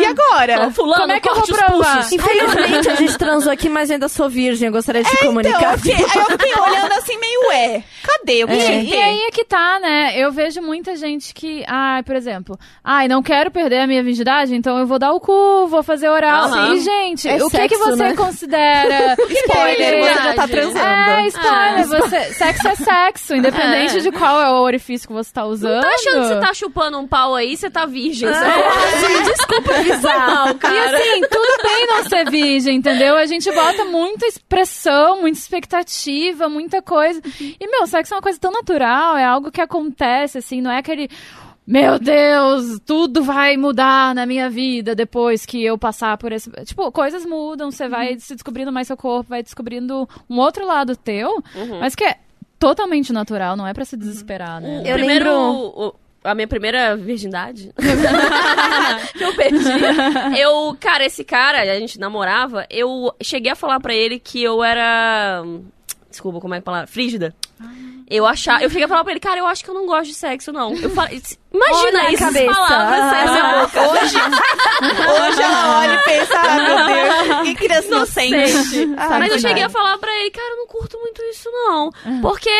e agora? Fulano, Como é que eu vou provar? Infelizmente, a gente transou aqui, mas eu ainda sou virgem. Eu gostaria de te Então, comunicar. eu fiquei, aí eu fiquei olhando assim, meio, ué, cadê? O que tinha que E aí é que tá, né? Eu vejo muita gente que, ai, por exemplo, ai, não quero perder a minha virgindade, então eu vou dar o cu, vou fazer oral. Aham. E, gente, É o que que sexo, você né? considera Spoiler, você já tá transando. É, spoiler, você, sexo é sexo, independente É. de qual é o orifício que você tá usando. Tá achando que você tá chupando um pau aí, você tá virgem. É. sabe? Desculpa avisar. E assim, tudo bem não ser virgem, entendeu? A gente bota muita expressão, muita expectativa, muita coisa. E, meu, sexo é uma coisa tão natural, é algo que acontece, assim, não é aquele. Meu Deus, tudo vai mudar na minha vida depois que eu passar por esse. Tipo, coisas mudam, você vai se descobrindo mais seu corpo, vai descobrindo um outro lado teu, mas que é totalmente natural, não é pra se desesperar, né? Eu Primeiro, lembro- o- a minha primeira virgindade que eu perdi. Eu, cara, esse cara, a gente namorava, eu cheguei a falar pra ele que eu era. Desculpa, como é que é a palavra? Frígida. Eu achava, eu cheguei a falar pra ele, cara, eu acho que eu não gosto de sexo, não. Eu falei, imagina Olha isso, cabeça. palavras Ah. da boca. Hoje, hoje ela olha e pensa, ah, meu Deus, que criança inocente. Ah, Mas eu cheguei a falar pra ele, cara, eu não curto muito isso, não. Porque.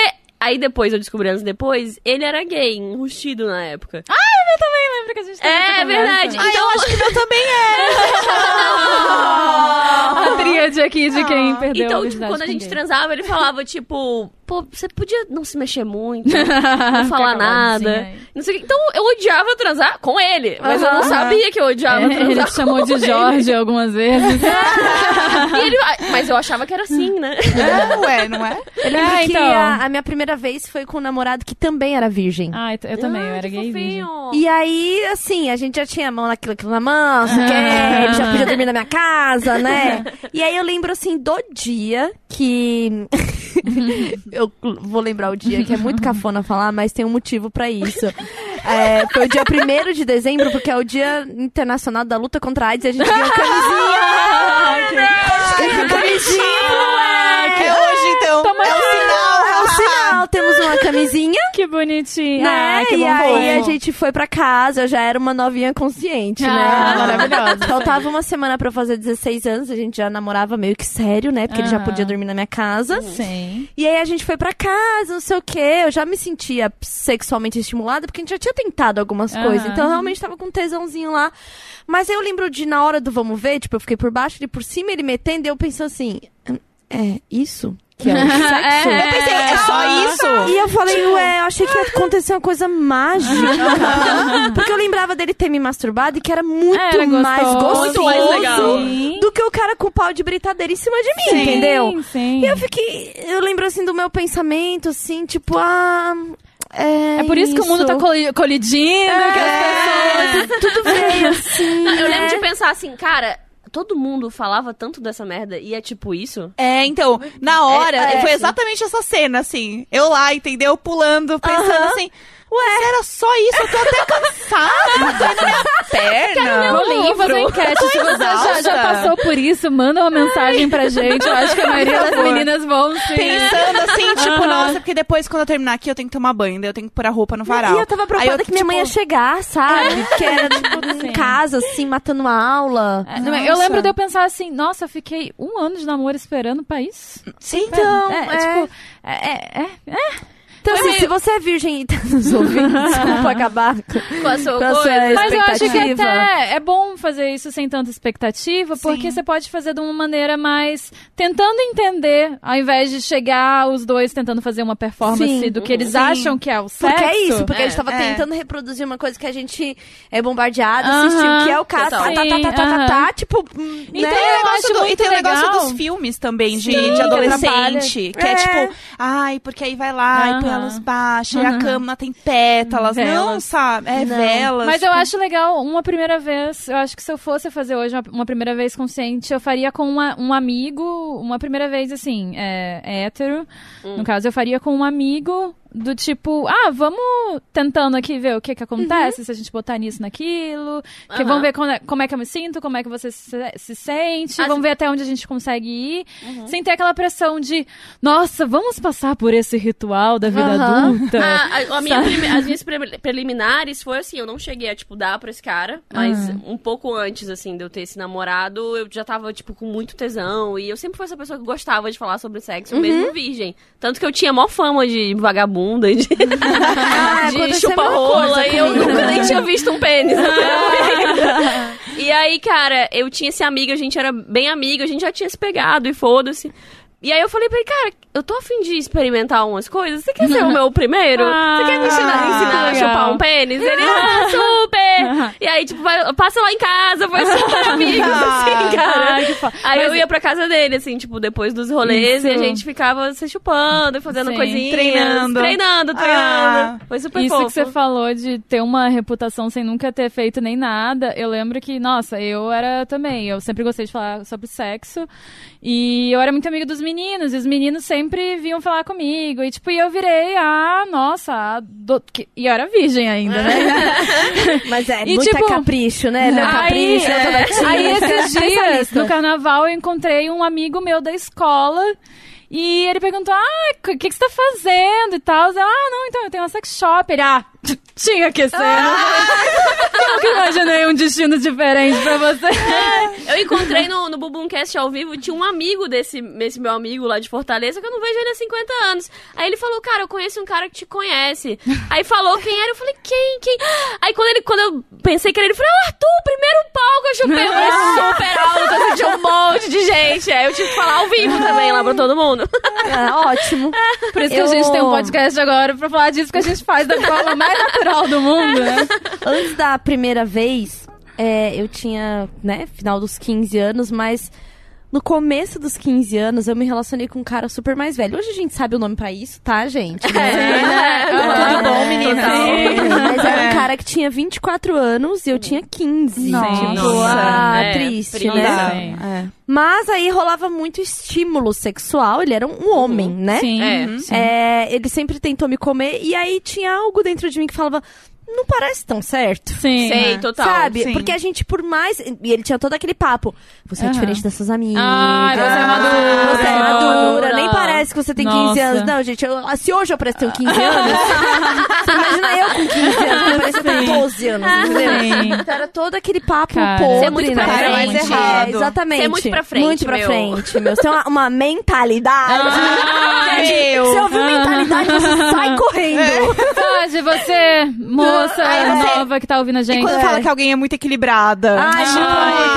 Aí depois eu descobri anos depois, ele era gay, enrustido na época. Eu também lembro que a gente é verdade. Ah, eu acho que o meu também A tríade aqui de quem perdeu a Então, tipo, virgindade quando a gente gay. transava, ele falava, tipo, pô, você podia não se mexer muito, não falar nada. aí. Não sei. Então, eu odiava transar com ele, mas eu não sabia que eu odiava É, transar ele te chamou de ele. Jorge algumas vezes. E ele- ah, mas eu achava que era assim, né? É, ué, não é? Eu lembro Ah, que então. a, a minha primeira vez foi com um namorado que também era virgem. Ah, eu, eu também, eu Ah, era que gay virgem. E aí, assim, a gente já tinha a mão naquilo, aquilo na mão, quê, ele já podia dormir na minha casa, né? E aí eu lembro, assim, do dia que... eu vou lembrar o dia, que é muito cafona falar, mas tem um motivo pra isso. É, foi o dia 1 de dezembro, porque é o dia internacional da luta contra a AIDS, e a gente ganhou camisinha! Camisinha, moleque! É hoje, então. Toma é o aqui. sinal. É o sinal, temos uma camisinha. Que bonitinho. Né? Ah, que e bom. aí a fofo. gente foi pra casa, eu já era uma novinha consciente, né? Ah, maravilhosa. Faltava uma semana pra fazer 16 anos, a gente já namorava meio que sério, né? Porque ele já podia dormir na minha casa. Sim. E aí a gente foi pra casa, não sei o quê. Eu já me sentia sexualmente estimulada, porque a gente já tinha tentado algumas coisas. Então eu realmente tava com um tesãozinho lá. Mas eu lembro de, na hora do vamos ver, tipo, eu fiquei por baixo, ele por cima, ele metendo, e eu pensando assim, é isso? Que é o sexo? É. Eu pensei, é só isso? E eu falei, ué, eu achei que ia acontecer uma coisa mágica. Porque eu lembrava dele ter me masturbado e que era muito Era mais gostoso. gostoso Muito mais legal. Do que o cara com o pau de britadeira em cima de mim, Sim, entendeu? Sim. E eu fiquei. Eu lembro assim do meu pensamento, assim, tipo, ah. É, É por isso, que o mundo tá isso. coli- colidindo, que as pessoas... É, tudo veio assim. Não, eu lembro né? de pensar assim, cara, todo mundo falava tanto dessa merda e é tipo isso? É, então, na hora, É, é, foi exatamente essa cena, assim. Eu lá, entendeu? Pulando, pensando Aham. assim, ué, era só isso, eu tô até cansada, na minha perna. Vamos fazer uma enquete. Se você já, já passou por isso, manda uma mensagem pra gente. Eu acho que a maioria das meninas vão sim. Pensando assim, tipo, nossa, porque depois quando eu terminar aqui eu tenho que tomar banho, daí eu tenho que pôr a roupa no varal. E eu tava preocupada eu, que minha mãe ia tipo, chegar, sabe? Que era tipo, em casa, assim, matando uma aula. É, é? Eu lembro de eu pensar assim, nossa, eu fiquei um ano de namoro esperando pra isso. Sim, Então, é, é. tipo, é, é, é, é. Então, assim, se você é virgem e tá nos ouvindo, desculpa acabar com, a sua com a sua coisa. Mas eu acho que até é bom fazer isso sem tanta expectativa, porque você pode fazer de uma maneira mais tentando entender, ao invés de chegar os dois tentando fazer uma performance Sim. do que eles Sim. acham que é o sexo. Porque é isso, porque a gente É. tava É. tentando reproduzir uma coisa que a gente é bombardeado, Aham. assistiu, que é o cara tá, tá, tá, tá, tá, tá, tá, tipo, Então, né? Tem o eu do- e tem o negócio dos filmes também, de, Sim, de adolescente. Que é. É. tipo, ai, porque aí vai lá e põe a luz baixa, e a cama tem pétalas. Não, Velas. sabe? É Não. velas. Mas eu tipo, acho legal, uma primeira vez, eu acho que se eu fosse fazer hoje uma, uma primeira vez consciente, eu faria com uma- um amigo, uma primeira vez assim, é, hétero. No caso, eu faria com um amigo do tipo, ah, vamos tentando aqui ver o que que acontece, se a gente botar nisso, naquilo, que vamos ver como é, como é que eu me sinto, como é que você se, se sente, As- vamos ver até onde a gente consegue ir, sem ter aquela pressão de, nossa, vamos passar por esse ritual da vida adulta. Ah, a- a minha as minhas pre- preliminares foi assim, eu não cheguei a, tipo, dar pra esse cara, mas um pouco antes, assim, de eu ter esse namorado, eu já tava, tipo, com muito tesão, e eu sempre fui essa pessoa que gostava de falar sobre sexo, mesmo virgem. Tanto que eu tinha mó fama de vagabunda e de, Ah, de chupa-rola, e eu nunca nem tinha visto um pênis. e aí, cara, eu tinha esse amigo, a gente era bem amigo, a gente já tinha se pegado, e foda-se. E aí eu falei pra ele, cara, eu tô afim de experimentar umas coisas. Você quer ser o meu primeiro? Você quer me ensinar, Ah, ensinar a chupar um pênis? Ele, ah, super! E aí, tipo, vai- passa lá em casa, foi super amigos, assim, cara. Ai, Aí Mas- eu ia pra casa dele, assim, tipo, depois dos rolês, e a Isso. gente ficava se chupando, fazendo Sim. coisinhas. Treinando. Treinando, treinando. Ah. Foi super Isso fofo. que você falou de ter uma reputação sem nunca ter feito nem nada, eu lembro que, nossa, eu era também, eu sempre gostei de falar sobre sexo, e eu era muito amiga dos meninos, e os meninos sempre vinham falar comigo, e tipo, eu virei a, nossa, a do- e eu era virgem ainda, né? Mas é E, muita tipo, capricho, né? Aí, capricho, é tímida. aí esses dias, no carnaval, eu encontrei um amigo meu da escola. E ele perguntou, ah, o que, que você tá fazendo e tal? Eu, ah, não, então, eu tenho uma sex shop. Ele, ah, tinha que ser. né? Eu nunca imaginei um destino diferente pra você. Eu encontrei no, no Bumbumcast ao vivo, tinha um amigo desse, desse meu amigo lá de Fortaleza, que eu não vejo ele há 50 anos. Aí ele falou, cara, eu conheço um cara que te conhece. Aí falou quem era, eu falei, quem, quem? Aí quando, ele, quando eu pensei que era ele, falou, "Ah, Arthur, primeiro palco eu chupei, eu falei, super alto, assim, tinha um monte de gente. Aí eu tive que falar ao vivo também lá pra todo mundo. Ah, ótimo. Por isso que Eu- a gente tem um podcast agora pra falar disso que a gente faz da forma mais natural do mundo, né? Antes da primeira vez, é, eu tinha, né, final dos 15 anos, mas no começo dos 15 anos eu me relacionei com um cara super mais velho. Hoje a gente sabe o nome pra isso, tá, gente? Tudo bom, menina? Sim, Mas era um cara que tinha 24 anos e eu tinha 15. Nossa. Tipo, Nossa. ah, É, triste, né? Sim. É. Mas aí rolava muito estímulo sexual, ele era um homem, né? Sim. É. uhum. É, ele sempre tentou me comer e aí tinha algo dentro de mim que falava, não parece tão certo. Sim. Sei, total. Sabe? sim. Porque a gente, por mais. E ele tinha todo aquele papo. Você é Aham. diferente das suas amigas. Ai, você é madura. Você é Madura. madura. Nem parece que você tem 15 Nossa. anos. Não, gente, eu- se hoje eu pareço ter 15 anos, você imagina eu com 15 anos, eu pareço ter 12 anos, entendeu? Sim. Então era todo aquele papo Cara, podre, Você é muito né? pra frente. mais errado. É, exatamente. Você é muito pra frente, Muito pra meu. frente, meu. Você tem uma, uma mentalidade. Ai, Gente, meu. Você ouviu mentalidade, você sai correndo. Pode, você, moça você- nova que tá ouvindo a gente. E quando É. fala que alguém é muito equilibrada? Ai, muito, muito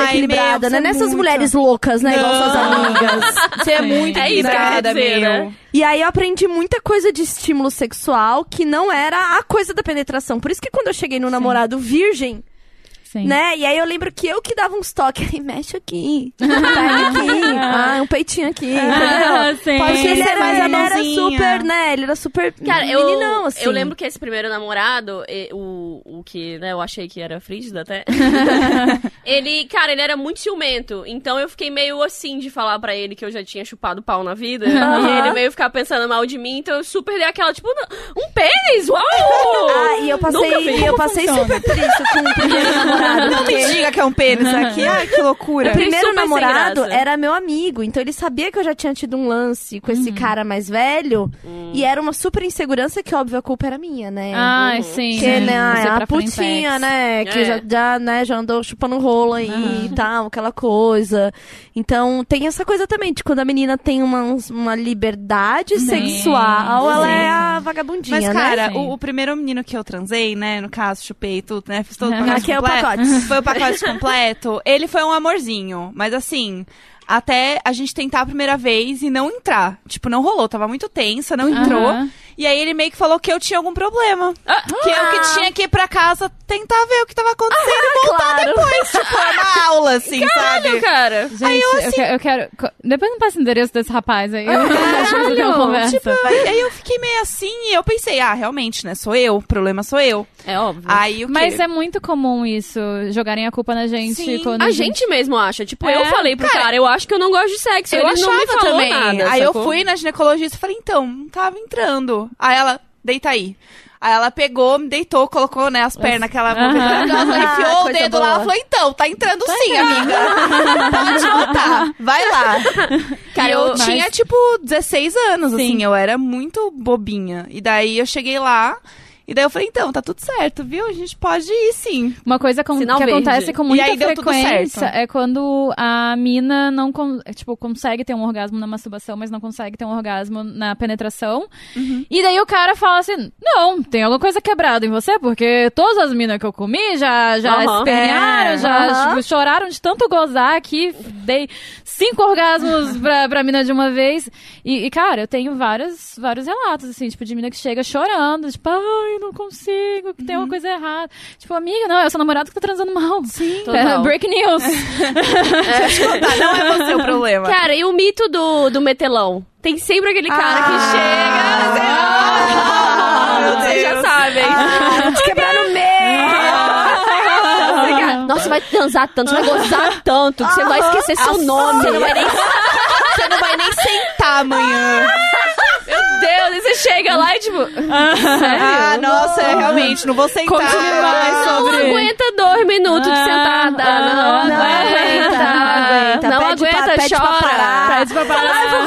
Ai, equilibrada, meu, né? você é Nessas muito. mulheres loucas, né? Igual suas Não. amigas. Você é Sim. muito É equilibrada, quer dizer, meu. né? E aí eu aprendi muita coisa de estímulo sexual que não era a coisa da penetração. Por isso que quando eu cheguei no namorado virgem, Sim. né? E aí eu lembro que eu que dava uns toques. Mexe aqui. Tá aqui. Ah, um peitinho aqui. Ah, Entendeu? sim. Ele ser era, mais ele era super, né? Ele era super Cara, eu, meninão, assim. eu lembro que esse primeiro namorado, o, o que, né, eu achei que era frígido até. ele, cara, ele era muito ciumento. Então eu fiquei meio assim de falar pra ele que eu já tinha chupado pau na vida. Aham. E ele meio ficar pensando mal de mim. Então eu super dei aquela, tipo, um pênis, uau! Ah, e eu passei, eu passei funciona? super por isso com o primeiro namorado. Não me porque diga que é um pênis aqui. Ai, que loucura. O primeiro namorado era meu amigo, então ele sabia que eu já tinha tido um lance com esse cara mais velho. E era uma super insegurança que, óbvio, a culpa era minha, né? Ai, sim. Porque, né, a pra putinha, Frentex. né, que É. já, já, né, já andou chupando rolo aí e tal, aquela coisa. Então, tem essa coisa também, de quando a menina tem uma, uma liberdade sexual, ela é a vagabundinha, Mas, né? cara, Sim. o, o primeiro menino que eu transei, né? No caso, chupei e tudo, né? Fiz todo o Aqui pacote é o. pacote. Foi o pacote completo. Ele foi um amorzinho. Mas assim, até a gente tentar a primeira vez e não entrar. Tipo, não rolou. Tava muito tensa, não entrou. Aham. E aí ele meio que falou que eu tinha algum problema. Que eu que tinha que ir pra casa tentar ver o que tava acontecendo e voltar claro. depois. tipo, uma aula, assim, sabe? cara. Gente, eu, quero, eu quero- co- Depois me passa o endereço desse rapaz aí. Eu acho que conversa. Tipo, aí, aí eu fiquei meio assim e eu pensei, ah, realmente, né? Sou eu, o problema sou eu. É óbvio. Aí o quê? Mas é muito comum isso, jogarem a culpa na gente. Sim. quando A gente mesmo acha. Tipo, eu É, falei pro cara, eu acho que eu não gosto de sexo. Eu Ele não me achava falou também. nada. aí sacou? eu fui na ginecologista e falei, então, não tava entrando. Aí ela, deita aí. Aí ela pegou, me deitou, colocou, né, as pernas, aquela Aham. maravilhosa, enfiou o dedo lá, boa. ela falou, então, tá entrando sim, amiga. Pode botar, vai lá. Cara, eu tinha, tipo, 16 anos, assim, eu era muito bobinha. E daí eu cheguei lá, e daí eu falei, então, tá tudo certo, viu? A gente pode ir sim. Uma coisa com- que verde. acontece com muita frequência é quando a mina não con- é, tipo, consegue ter um orgasmo na masturbação, mas não consegue ter um orgasmo na penetração. Uhum. E daí o cara fala assim: Não, tem alguma coisa quebrada em você, porque todas as minas que eu comi já, já espernearam, É, já tipo, choraram de tanto gozar que dei cinco orgasmos pra, pra mina de uma vez. E, e, cara, eu tenho vários, vários relatos, assim, tipo, de mina que chega chorando, tipo, ai, não consigo, que tem Uhum. alguma coisa errada. Tipo, amiga, não, é o seu namorado que tá transando mal. Sim. Total. break news. Tá, não é você o problema. Cara, e o mito do, do metelão? Tem sempre aquele cara que chega. Ah, meu Vocês já sabem. Ah, te quebrar no meio! Nossa, você vai transar tanto, você vai gozar tanto, que você vai esquecer seu nome. Você não vai nem, você não vai nem sentar amanhã. Deus, e você chega lá e tipo. Ah, nossa, é, realmente, não vou sentar. Conte-me mais Não sobre- aguenta dois minutos de Ah, sentada. ah, não, não aguenta. não aguenta. Não Pede pra- aguenta, pede pra parar. Pede pra parar.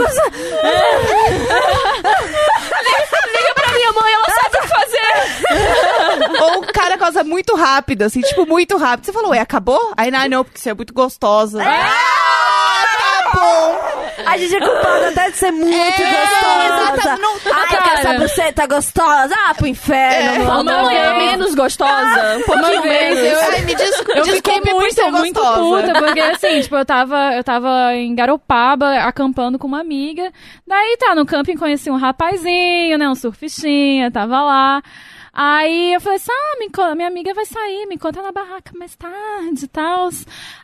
Liga pra minha mãe, ela sabe o que fazer. Ou o cara causa muito rápido, assim, tipo, muito rápido. Você falou, ué, acabou? Aí, não, não, porque você é muito gostosa. Ah, tá bom. A gente é culpada até de ser muito É, gostosa. não- ah, cara. essa buceta gostosa? Ah, pro inferno. Ou amor. não, é menos gostosa. Um pouquinho menos. eu- Ai, me desculpa, Eu fiquei desculpe muito, muito puta, porque assim, tipo, eu tava, eu tava em Garopaba, acampando com uma amiga. Daí tá, no camping conheci um rapazinho, né, um surfistinha, tava lá. Aí eu falei assim, ah, minha amiga vai sair, me encontra na barraca mais tarde e tal.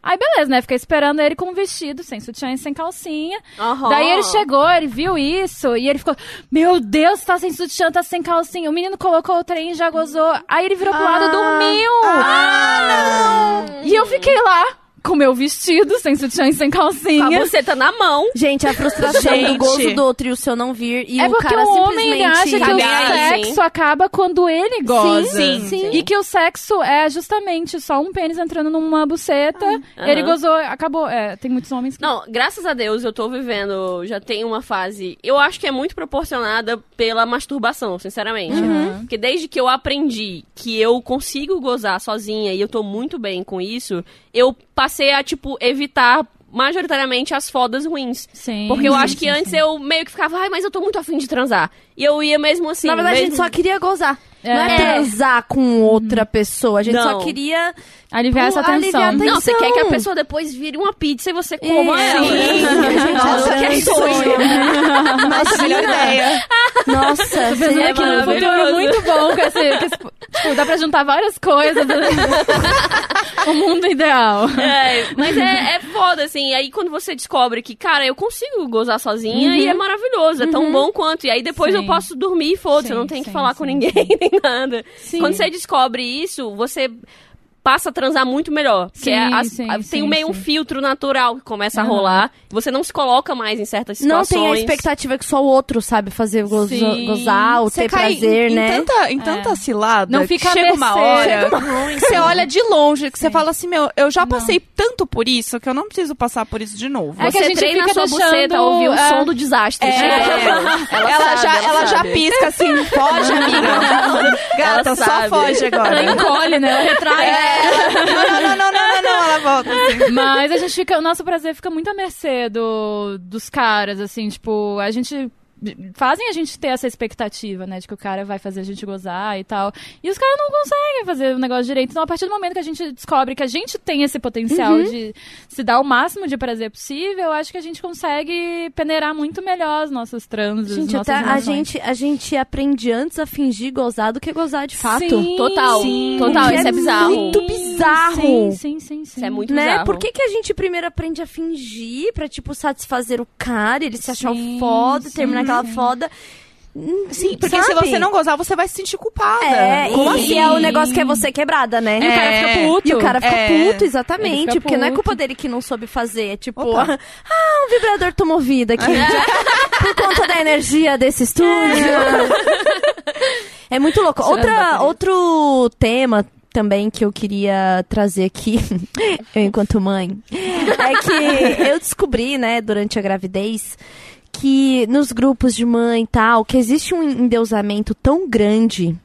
Aí beleza, né, fiquei esperando ele com um vestido, sem sutiã e sem calcinha. Aham. Daí ele chegou, ele viu isso e ele ficou: Meu Deus, tá sem sutiã, tá sem calcinha. O menino colocou o trem e já gozou. Aí ele virou pro lado e dormiu. Ah, não. E eu fiquei lá com meu vestido, sem sutiã e sem Com a calcinha. buceta na mão. Gente, a frustração Gente. do gozo do outro e o seu não vir. E é o porque cara o homem simplesmente... acha que o sexo sim. acaba quando ele goza. Sim, sim. E que o sexo é justamente só um pênis entrando numa buceta. Ele Aham. gozou, acabou. É, tem muitos homens que. Não, graças a Deus eu tô vivendo, já tem uma fase, eu acho que é muito proporcionada pela masturbação, sinceramente. Porque desde que eu aprendi que eu consigo gozar sozinha e eu tô muito bem com isso, eu passei a, tipo, evitar majoritariamente as fodas ruins. Sim. Porque eu sim, acho que sim, antes sim. eu meio que ficava, ai, mas eu tô muito afim de transar. E eu ia mesmo assim. Na verdade, a gente mesmo... só queria gozar. Não é É. transar com outra pessoa. A gente Não. só queria... Aliviar essa Pô, aliviar tensão. tensão. Não, você quer que a pessoa depois vire uma pizza e você coma É, ela. sim. Nossa, que sonho. Nossa, melhor ideia. Nossa, seria aqui num maravilhoso. futuro muito bom com esse, com esse- tipo, dá pra juntar várias coisas. o mundo ideal. É, mas é, é foda, assim. Aí quando você descobre que, cara, eu consigo gozar sozinha e é maravilhoso, é tão bom quanto. E aí depois Sim. eu posso dormir e foda-se, eu não tenho que sim, falar com sim, ninguém nem nada. Quando você descobre isso, você passa a transar muito melhor. Porque Sim, é as- sim, a- tem sim, meio um filtro natural que começa a Aham. rolar. Você não se coloca mais em certas Não situações. tem a expectativa que só o outro sabe fazer gozo- gozar ou Você ter cai prazer, em, né? em tanta, em tanta cilada Não que fica chega uma hora Chega que você olha de longe, que você fala assim, meu, eu já passei tanto por isso que eu não preciso passar por isso de novo. É que Você a gente treina fica a sua deixando, buceta a ouvir o é. som do desastre. É. chegando. Ela, sabe, já, ela já sabe. pisca assim, foge, amiga. Gata, Ela só foge agora. Ela encolhe, né? Ela retrai. Não, não, não, não, não, ela volta assim. Mas a gente fica, o nosso prazer fica muito à mercê do, dos caras, assim, tipo, a gente fazem a gente ter essa expectativa, né, de que o cara vai fazer a gente gozar e tal. E os caras não conseguem fazer o negócio direito. Então, a partir do momento que a gente descobre que a gente tem esse potencial Uhum. de se dar o máximo de prazer possível, eu acho que a gente consegue peneirar muito melhor as nossas transes, Gente, nossas até a relações. gente, a gente aprende antes a fingir gozar do que gozar de fato. Sim, Total, sim. total, isso é bizarro. Muito bizarro. Sim, sim, sim, sim. Isso é muito né? bizarro. Por que, que a gente primeiro aprende a fingir pra, tipo, satisfazer o cara, ele se achar Sim, o foda, sim, terminar aquela sim. foda? Sim, porque se Sabe? você não gozar, você vai se sentir culpada. É, Como e, assim? e é o negócio que é você quebrada, né? E o cara fica puto. E o cara fica É. puto, exatamente. Fica porque não é puto. culpa dele que não soube fazer. É tipo, Opa. ah, um vibrador tomou vida aqui. por conta da energia desse estúdio. É muito louco. Tirando Outra, outro tema também que eu queria trazer aqui, eu enquanto mãe, é que eu descobri, né, durante a gravidez, que nos grupos de mãe e tal, que existe um endeusamento tão grande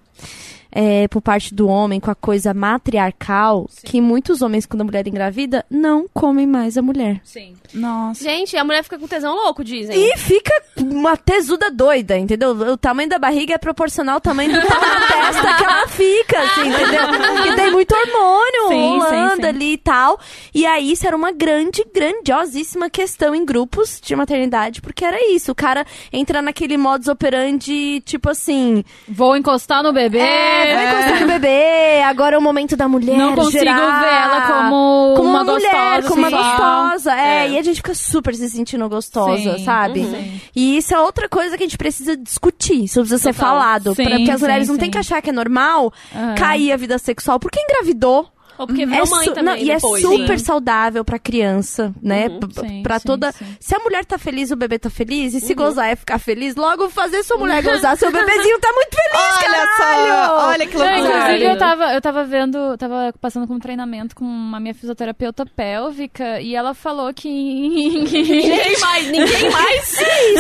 é, por parte do homem com a coisa matriarcal que muitos homens, quando a mulher engravida, não comem mais a mulher. Sim. Nossa. Gente, a mulher fica com tesão louco, dizem. E fica uma tesuda doida, entendeu? O tamanho da barriga é proporcional ao tamanho do pau na testa que ela fica, assim, entendeu? Que tem muito hormônio Sim, rolando sim, sim. ali e tal. E aí isso era uma grande, grandiosíssima questão em grupos de maternidade, porque era isso. O cara entra naquele modus operandi, tipo assim, Vou encostar no bebê. é, vai encostar no bebê, agora é o momento da mulher Não consigo gerar. ver ela como, como uma, uma, mulher, gostosa. como uma gostosa. É, É. e a gente fica super se sentindo gostosa, Sim, sabe? uhum. E isso é outra coisa que a gente precisa discutir, isso precisa ser Total. falado. Sim, pra- porque as sim, mulheres não sim. têm que achar que é normal Aham. cair a vida sexual. Porque engravidou. Ou porque virou é mãe também não, e depois. é super Sim. saudável pra criança, né? Uhum. Sim, pra sim, toda. sim. Se a mulher tá feliz, o bebê tá feliz. E se Uhum. gozar é ficar feliz, logo fazer sua mulher gozar. Seu bebezinho tá muito feliz, Olha caralho! só, olha que loucura. inclusive, eu tava, eu tava vendo, tava passando com um treinamento com a minha fisioterapeuta pélvica e ela falou que. Ninguém mais, ninguém mais. É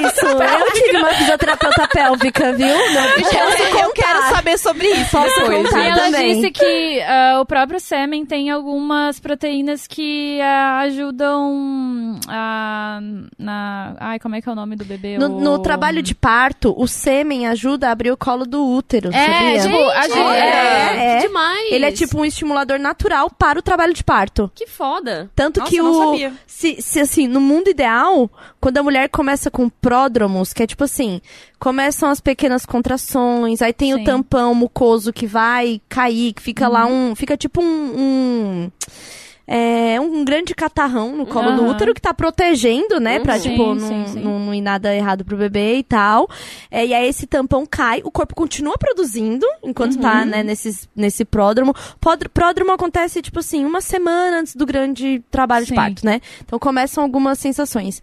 isso. Eu tive uma fisioterapeuta pélvica, viu? Não, Eu, eu quero saber sobre isso Posso contar. E ela também. disse que ah, o próprio sêmen tem algumas proteínas que ah, ajudam a. na. Ai, como é que é o nome do bebê? No, O- no trabalho de parto, o sêmen ajuda a abrir o colo do útero, É, sabia? tipo, ajuda. É, é. Que demais. Ele é tipo um estimulador natural para o trabalho de parto. Que foda. Tanto Nossa, que o. sabia. Se, se, assim, no mundo ideal, quando a mulher começa com pródromos, que é tipo assim, começam as pequenas contrações, aí tem Sim. o tampão mucoso que vai cair, que fica lá um. Fica tipo um. um é, um grande catarrão no colo do Aham. útero que tá protegendo, né? Pra, Uhum. tipo, Sim, não, sim, sim. não- não ir nada errado pro bebê e tal. É, e aí esse tampão cai, o corpo continua produzindo enquanto Uhum. tá, né, nesse, nesse pródromo. Pod- pródromo acontece, tipo assim, uma semana antes do grande trabalho de parto, né? Então começam algumas sensações.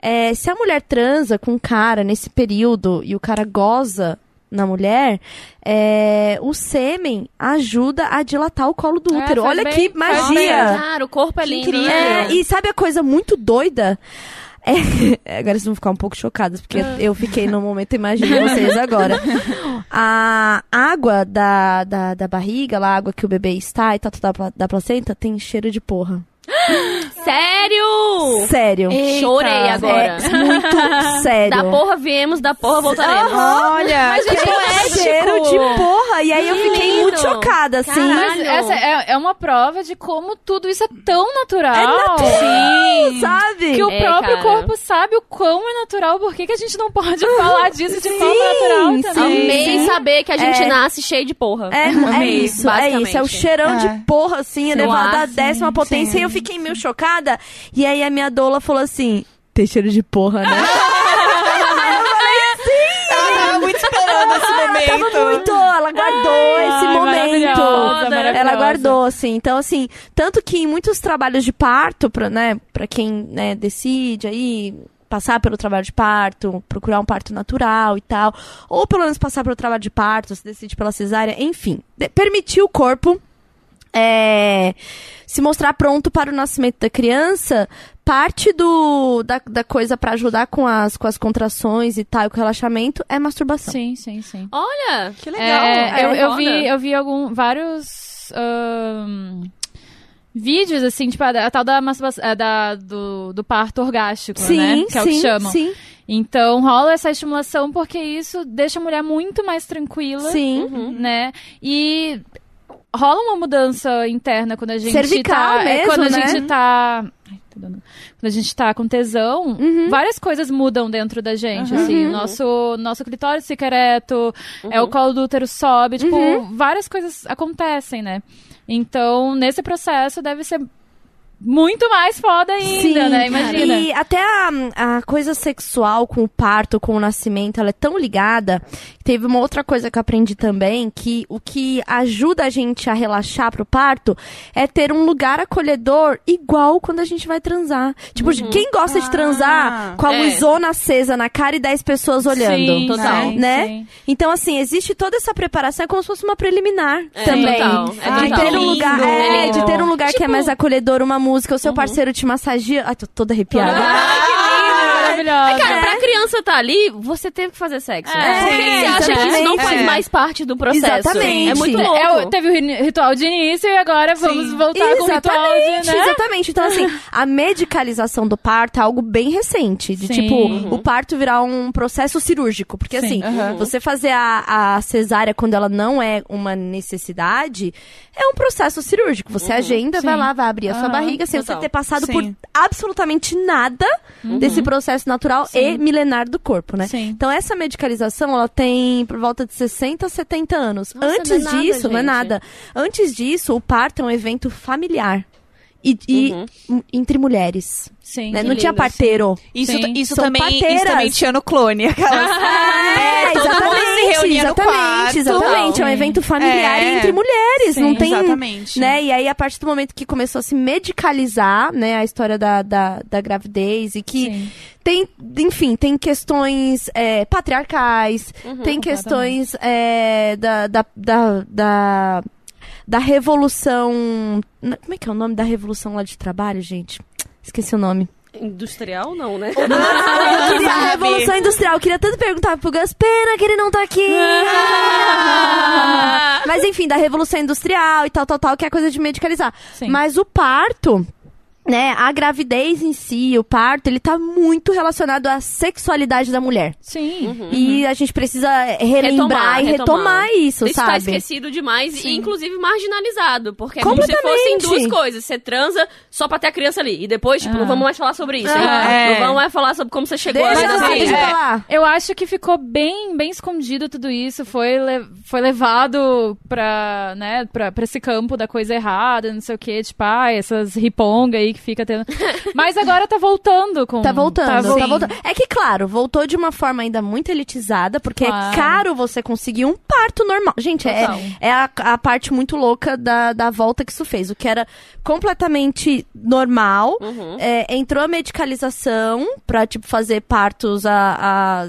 É, se a mulher transa com um cara nesse período e o cara goza na mulher, é, o sêmen ajuda a dilatar o colo do É, útero. faz Olha bem, que magia! Cara, o corpo é lindo. né? É, e sabe a coisa muito doida? É, agora vocês vão ficar um pouco chocadas, porque eu fiquei no momento, imagino vocês agora. A água da, da, da barriga, lá, a água que o bebê está e tá da, pla- da placenta, tem cheiro de porra. Sério? Sério. Chorei agora. É muito sério. Da porra viemos, da porra voltaremos. Olha, Mas, que gente, poético. cheiro de porra. E aí eu Que fiquei lindo. muito chocada, assim. Caralho. Mas essa é, é uma prova de como tudo isso é tão natural. É natural, sabe? Que o É, próprio cara. corpo sabe o quão é natural, por que, que a gente não pode falar disso de forma natural sim. também? Amei Sim. saber que a gente É. nasce cheio de porra. É, é Amei, isso, é isso. É o cheirão É. de porra, assim, elevado à sim, décima potência. sim. E eu fiquei meio chocada. E aí a minha doula falou assim: tem cheiro de porra, né? Ela tava muito esperando esse Ela momento. tava muito, ela guardou esse Ai, momento. maravilhosa, Maravilhosa. Ela guardou, assim. Então, assim, tanto que em muitos trabalhos de parto, pra, né, pra quem né, decide aí passar pelo trabalho de parto, procurar um parto natural e tal, ou pelo menos passar pelo trabalho de parto, se decide pela cesárea, enfim, permitir o corpo é, se mostrar pronto para o nascimento da criança, parte do, da, da coisa pra ajudar com as, com as contrações e tal, e com o relaxamento, é masturbação. Sim, sim, sim. Olha, Que legal. É, eu, É, eu vi, foda. eu vi algum, vários ahn, vídeos, assim, tipo, a, a tal da, masturba- a da do, do parto orgástico, Sim, né? Que é o que sim, chamam. sim, Então rola essa estimulação porque isso deixa a mulher muito mais tranquila, sim. né? E rola uma mudança interna quando a gente Cervical tá, é, mesmo, quando a né? gente tá Ai, dando- quando a gente tá com tesão, Uhum. várias coisas mudam dentro da gente, assim, o nosso nosso clitóris fica ereto, é o colo do útero sobe, tipo, Uhum. várias coisas acontecem, né? Então, nesse processo deve ser muito mais foda ainda, né? Imagina. E até a, a coisa sexual com o parto, com o nascimento, ela é tão ligada. Teve uma outra coisa que eu aprendi também, que o que ajuda a gente a relaxar pro parto é ter um lugar acolhedor igual quando a gente vai transar. Tipo, quem gosta de transar com a É. luzona acesa na cara e 10 pessoas olhando? Sim, total. sim, Né? sim. Então, assim, existe toda essa preparação, é como se fosse uma preliminar É, também. total, é de total. ter um lugar, é, É de ter um lugar que é Tipo- mais acolhedor, uma música, o seu parceiro te massagia. Ai, tô toda arrepiada. Ai, que lindo! Maravilhosa. Cara, pra criança tá ali, você teve que fazer sexo. É, Por que que você acha que isso não faz exatamente. mais parte do processo? Exatamente. É muito louco. É, teve o ri- ritual de início e agora vamos Sim. voltar com o ritual Exatamente, de, né? exatamente. Então, assim, a medicalização do parto é algo bem recente. De, Sim. tipo, Uhum. o parto virar um processo cirúrgico. Porque, Sim. assim, Uhum. você fazer a, a cesárea quando ela não é uma necessidade, é um processo cirúrgico. Você agenda, vai lá, vai abrir a sua barriga, sem total. você ter passado Sim. por absolutamente nada desse processo natural e milenar do corpo, né? Sim. Então, essa medicalização, ela tem por volta de 60 a 70 anos. Nossa, Antes não é nada, disso, não é nada. Antes disso, o parto é um evento familiar. E, e Uhum. entre mulheres. Sim. né? Não tinha lindo, parteiro. Isso, Sim. isso, São também, parteiras. isso também tinha no clone. Aquelas... É, todo mundo se exatamente. exatamente, exatamente. É um evento familiar É. entre mulheres. Sim, não tem. exatamente. Né? E aí, a partir do momento que começou a se medicalizar, né, a história da, da, da gravidez e que Sim. tem, enfim, tem questões é, patriarcais, Uhum. tem questões é, da, da, da, da, da revolução. Como é que é o nome da revolução lá de trabalho, gente? Esqueci o nome. Industrial, não, né? Ah, eu queria a revolução industrial. Eu queria tanto perguntar pro Gus, pena que ele não tá aqui. Mas enfim, da revolução industrial e tal, tal, tal, que é coisa de medicalizar. Sim. Mas o parto, né, a gravidez em si, o parto, ele tá muito relacionado à sexualidade da mulher. Sim. E a gente precisa relembrar e retomar, isso, Isso tá sabe? esquecido demais e, inclusive, marginalizado. Porque é como se Completamente. fossem duas coisas. Você transa só pra ter a criança ali. E depois, tipo, não vamos mais falar sobre isso. Ah. É. Não vamos mais falar sobre como você chegou Deixa a ela vida deixa assim. pra lá. Eu acho que ficou bem, bem escondido tudo isso. Foi, le- foi levado pra, né, pra, pra esse campo da coisa errada, não sei o que, tipo, ah, essas riponga aí que fica tendo. Mas agora tá voltando com. Tá voltando, tá, sim. voltando. É que, claro, voltou de uma forma ainda muito elitizada, porque Claro. é caro você conseguir um parto normal. Gente, é, Total. é a, a parte muito louca da, da volta que isso fez. O que era completamente normal, Uhum. é, entrou a medicalização pra, tipo, fazer partos a, a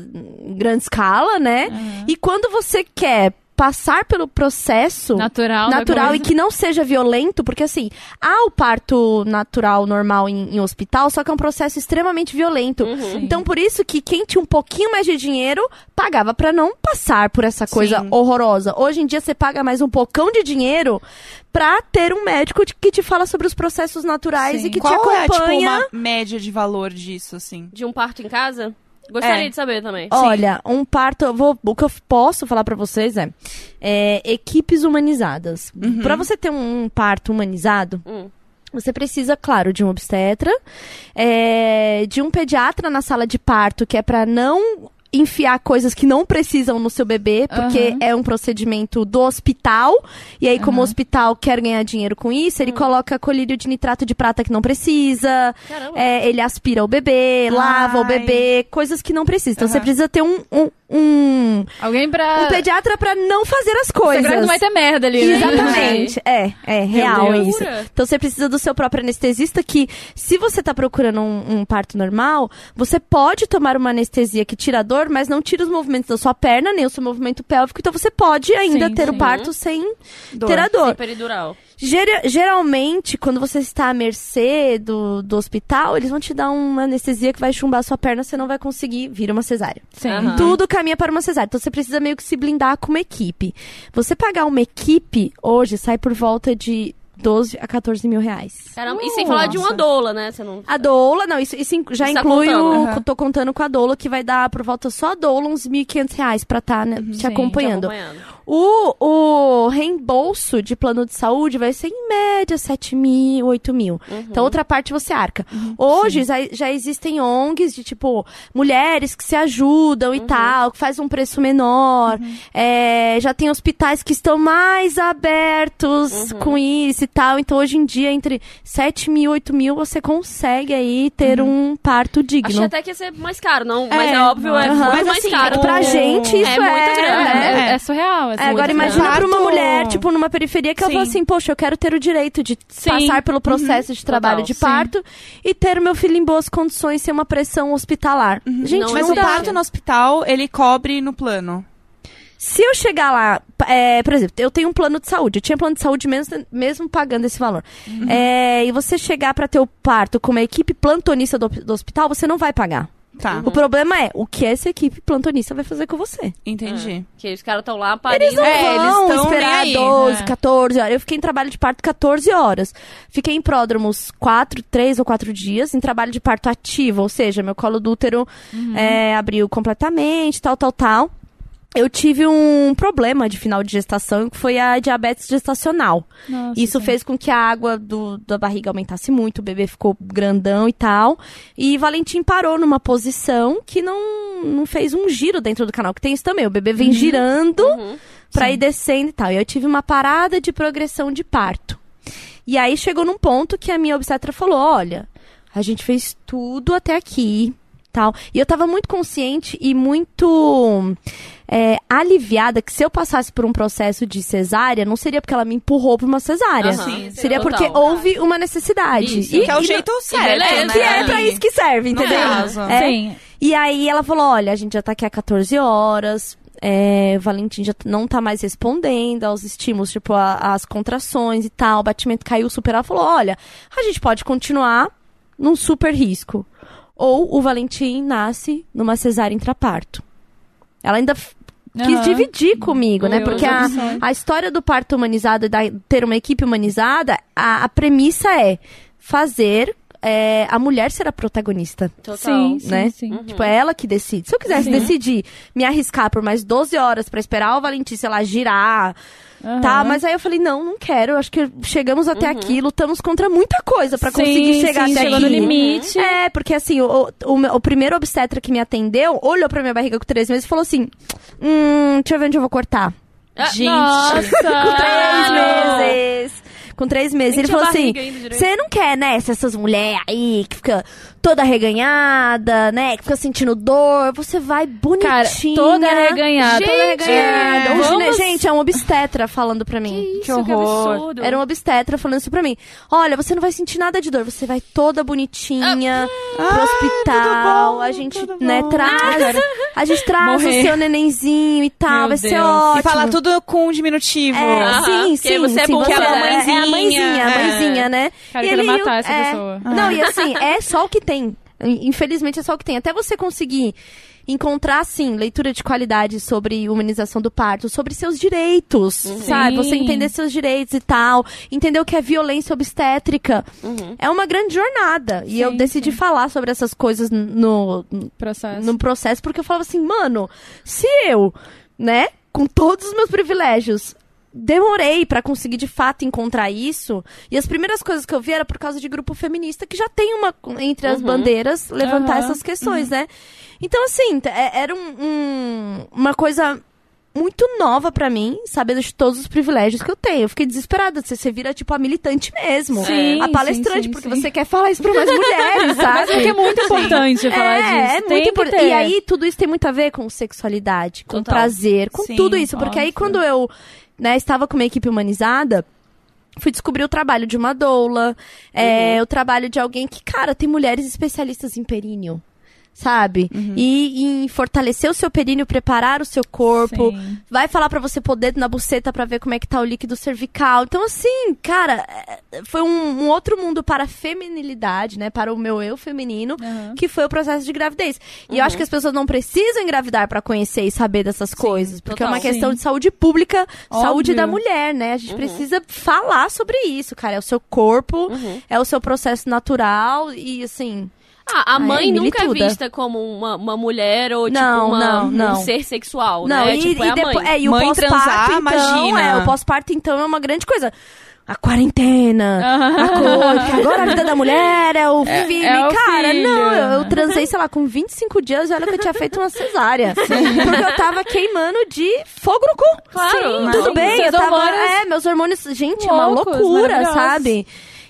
grande escala, né? E quando você quer passar pelo processo Natural. da natural e que não seja violento, porque assim, há o parto natural normal em, em hospital, só que é um processo extremamente violento. Uhum. Então, por isso que quem tinha um pouquinho mais de dinheiro pagava pra não passar por essa coisa Sim. horrorosa. Hoje em dia você paga mais um pocão de dinheiro pra ter um médico que te fala sobre os processos naturais Sim. e que Qual te é, tipo, acompanha. uma média de valor disso, assim? De um parto em casa? Gostaria É. de saber também. Olha, um parto, eu vou, o que eu posso falar pra vocês é, é, equipes humanizadas. Pra você ter um, parto humanizado, Hum. você precisa, claro, de um obstetra, é, de um pediatra na sala de parto, que é pra não enfiar coisas que não precisam no seu bebê, porque Aham. é um procedimento do hospital. E aí, como o Aham. hospital quer ganhar dinheiro com isso, ele coloca colírio de nitrato de prata que não precisa. É, ele aspira o bebê, lava o Ai. bebê, coisas que não precisa. Então você precisa ter um, um, um, Alguém pra... um pediatra pra não fazer as Você coisas. não vai ter merda ali, né? Exatamente. É, é real isso. Então você precisa do seu próprio anestesista que, se você tá procurando um, um parto normal, você pode tomar uma anestesia que tira a dor, mas não tira os movimentos da sua perna, nem o seu movimento pélvico. Então você pode ainda Sim, ter sim. o parto sem Dor. ter a dor. Sem peridural. Gera- geralmente, quando você está à mercê do, do hospital, eles vão te dar uma anestesia que vai chumbar a sua perna, você não vai conseguir vir uma cesárea. Sim. Aham. Tudo caminha para uma cesárea. Então você precisa meio que se blindar com uma equipe. Você pagar uma equipe hoje sai por volta de 12 a 14 mil reais. Caramba, e sem falar de uma doula, né? Você não... A doula, não, isso, isso já Isso tá inclui contando, o. aham. Tô contando com a doula, que vai dar por volta só a doula uns 1.500 reais pra estar né, te Sim, te acompanhando. O, o reembolso de plano de saúde vai ser em média 7 mil, 8 mil. Então, outra parte você arca. Hoje já, já existem ONGs de tipo mulheres que se ajudam e tal, que faz um preço menor. É, já tem hospitais que estão mais abertos com isso e tal. Então, hoje em dia, entre 7 mil, 8 mil, você consegue aí ter um parto digno. Achei até que ia ser mais caro, não. Mas É, é óbvio, é muito Mas mais assim, caro. pra gente isso é muito grande. É, é, é É, agora imagina pra uma mulher, tipo, numa periferia, que ela Sim. fala assim, poxa, eu quero ter o direito de Sim. passar pelo processo de trabalho Total, de sim. parto e ter o meu filho em boas condições sem uma pressão hospitalar. Gente, Não, Mas o parto no hospital, ele cobre no plano. Se eu chegar lá, é, por exemplo, eu tenho um plano de saúde, eu tinha plano de saúde mesmo, mesmo pagando esse valor. É, e você chegar pra ter o parto com uma equipe plantonista do, do hospital, você não vai pagar. Tá, O problema é o que essa equipe plantonista vai fazer com você. entendi. Que os caras estão lá parindo. Não É, eles vão tão esperar aí, 12, né? 14 horas. Eu fiquei em trabalho de parto 14 horas. Fiquei em pródromos 4, 3 ou 4 dias, em trabalho de parto ativo, ou seja, meu colo do útero é, abriu completamente, tal, tal, tal. Eu tive um problema de final de gestação, que foi a diabetes gestacional. Nossa, Isso sim. fez com que a água do- da barriga aumentasse muito, o bebê ficou grandão e tal. E Valentim parou numa posição que não, não fez um giro dentro do canal, que tem isso também. O bebê vem girando Uhum. pra ir descendo e tal. E eu tive uma parada de progressão de parto. E aí chegou num ponto que a minha obstetra falou: olha, a gente fez tudo até aqui. Tal. E eu tava muito consciente e muito é, aliviada que se eu passasse por um processo de cesárea, não seria porque ela me empurrou pra uma cesárea. Aham, Sim, Seria total. porque houve uma necessidade. Isso. E, que é o e jeito certo, beleza, né? que é pra isso que serve, No entendeu? caso. É. Sim. E aí ela falou: olha, a gente já tá aqui há 14 horas. É, o Valentim já não tá mais respondendo aos estímulos, tipo, a- as contrações e tal, o batimento caiu super. Ela falou: olha, a gente pode continuar num super risco. Ou o Valentim nasce numa cesárea intraparto. Ela ainda quis dividir comigo, né? Porque a, a história do parto humanizado, da, ter uma equipe humanizada, a, a premissa é fazer é, a mulher ser a protagonista Total. Sim, sim, né? sim. Tipo, é ela que decide. Se eu quisesse Sim. decidir me arriscar por mais 12 horas pra esperar o Valentim, sei lá, girar, Aham. tá? Mas aí eu falei, não, não quero. Acho que chegamos até aqui, lutamos contra muita coisa pra Sim, conseguir chegar sim, até aqui. no limite. É, porque assim, o, o, o primeiro obstetra que me atendeu olhou pra minha barriga com três meses e falou assim: Hum, deixa eu ver onde eu vou cortar. Ah, Gente. Nossa! Com três Caralho. meses. Com três meses. Nem Ele falou assim: você não quer, né, essas mulheres aí que fica toda reganhada, né, que fica sentindo dor, você vai Cara, bonitinha. toda reganhada. Toda reganhada. É, Hoje, né, vamos- gente, é um obstetra falando pra mim. Que isso, que, horror. absurdo. Era um obstetra falando isso pra mim. Olha, você não vai sentir nada de dor, você vai toda bonitinha pro Ah, hospital. bom, a gente, né, bom. traz. A gente traz Morrer. o seu nenenzinho e tal, Meu vai ser Deus. ótimo. E fala tudo com um diminutivo. É, sim, porque sim, você é sim, burra, você né? é, é a Mãezinha, mãezinha, a é. mãezinha, né? Cara, E eu quero ele- matar essa é, pessoa. Não, e assim, é só o que tem. Infelizmente é só o que tem. Até você conseguir encontrar, assim, leitura de qualidade sobre humanização do parto, sobre seus direitos, sabe? Sim. Você entender seus direitos e tal, entender o que é violência obstétrica. É uma grande jornada. E eu Sim, decidi falar sobre essas coisas no, Processo. no processo, porque eu falava assim, mano, se eu, né, com todos os meus privilégios, demorei pra conseguir de fato encontrar isso. E as primeiras coisas que eu vi era por causa de grupo feminista que já tem uma entre as Uhum. bandeiras levantar Aham. essas questões, né? Então assim, é- era um- um- uma coisa muito nova pra mim, sabendo de todos os privilégios que eu tenho. Eu fiquei desesperada. Você, você vira, tipo, a militante mesmo. Sim, a palestrante, sim, sim, porque você quer falar isso pra mais mulheres, sabe? Mas é é muito importante falar é, disso. É, muito importante. E aí, tudo isso tem muito a ver com sexualidade, com Total. prazer, com Sim, tudo isso. Porque aí, óbvio. quando eu né, estava com uma equipe humanizada, fui descobrir o trabalho de uma doula, é, o trabalho de alguém que, cara, tem mulheres especialistas em períneo. Sabe? E em fortalecer o seu períneo, preparar o seu corpo, Sim. vai falar pra você pôr dedo na buceta pra ver como é que tá o líquido cervical. Então, assim, cara, é, foi um, um outro mundo para a feminilidade, né? Para o meu eu feminino, Aham. que foi o processo de gravidez. E eu acho que as pessoas não precisam engravidar pra conhecer e saber dessas coisas, porque é total. uma questão Sim. de saúde pública, Óbvio. saúde da mulher, né? A gente precisa falar sobre isso, cara. É o seu corpo, é o seu processo natural e assim. Ah, a mãe é, nunca é vista como uma, uma mulher ou Não, tipo uma, não, não. um ser sexual, Não, né? e, tipo, é e a depois, mãe. é, e o Mãe pós-parto, transar, então, imagina. é, o pós-parto, então, é uma grande coisa. A quarentena, a coisa, que agora a vida da mulher é o filho. é o cara, filho. não, eu, eu transei, sei lá, com 25 dias e olha que eu tinha feito uma cesárea. Porque eu tava queimando de fogo no cu. Claro, Tudo sim. bem, Seus eu tava. hormônios É, meus hormônios, gente, é uma loucos, loucura, sabe?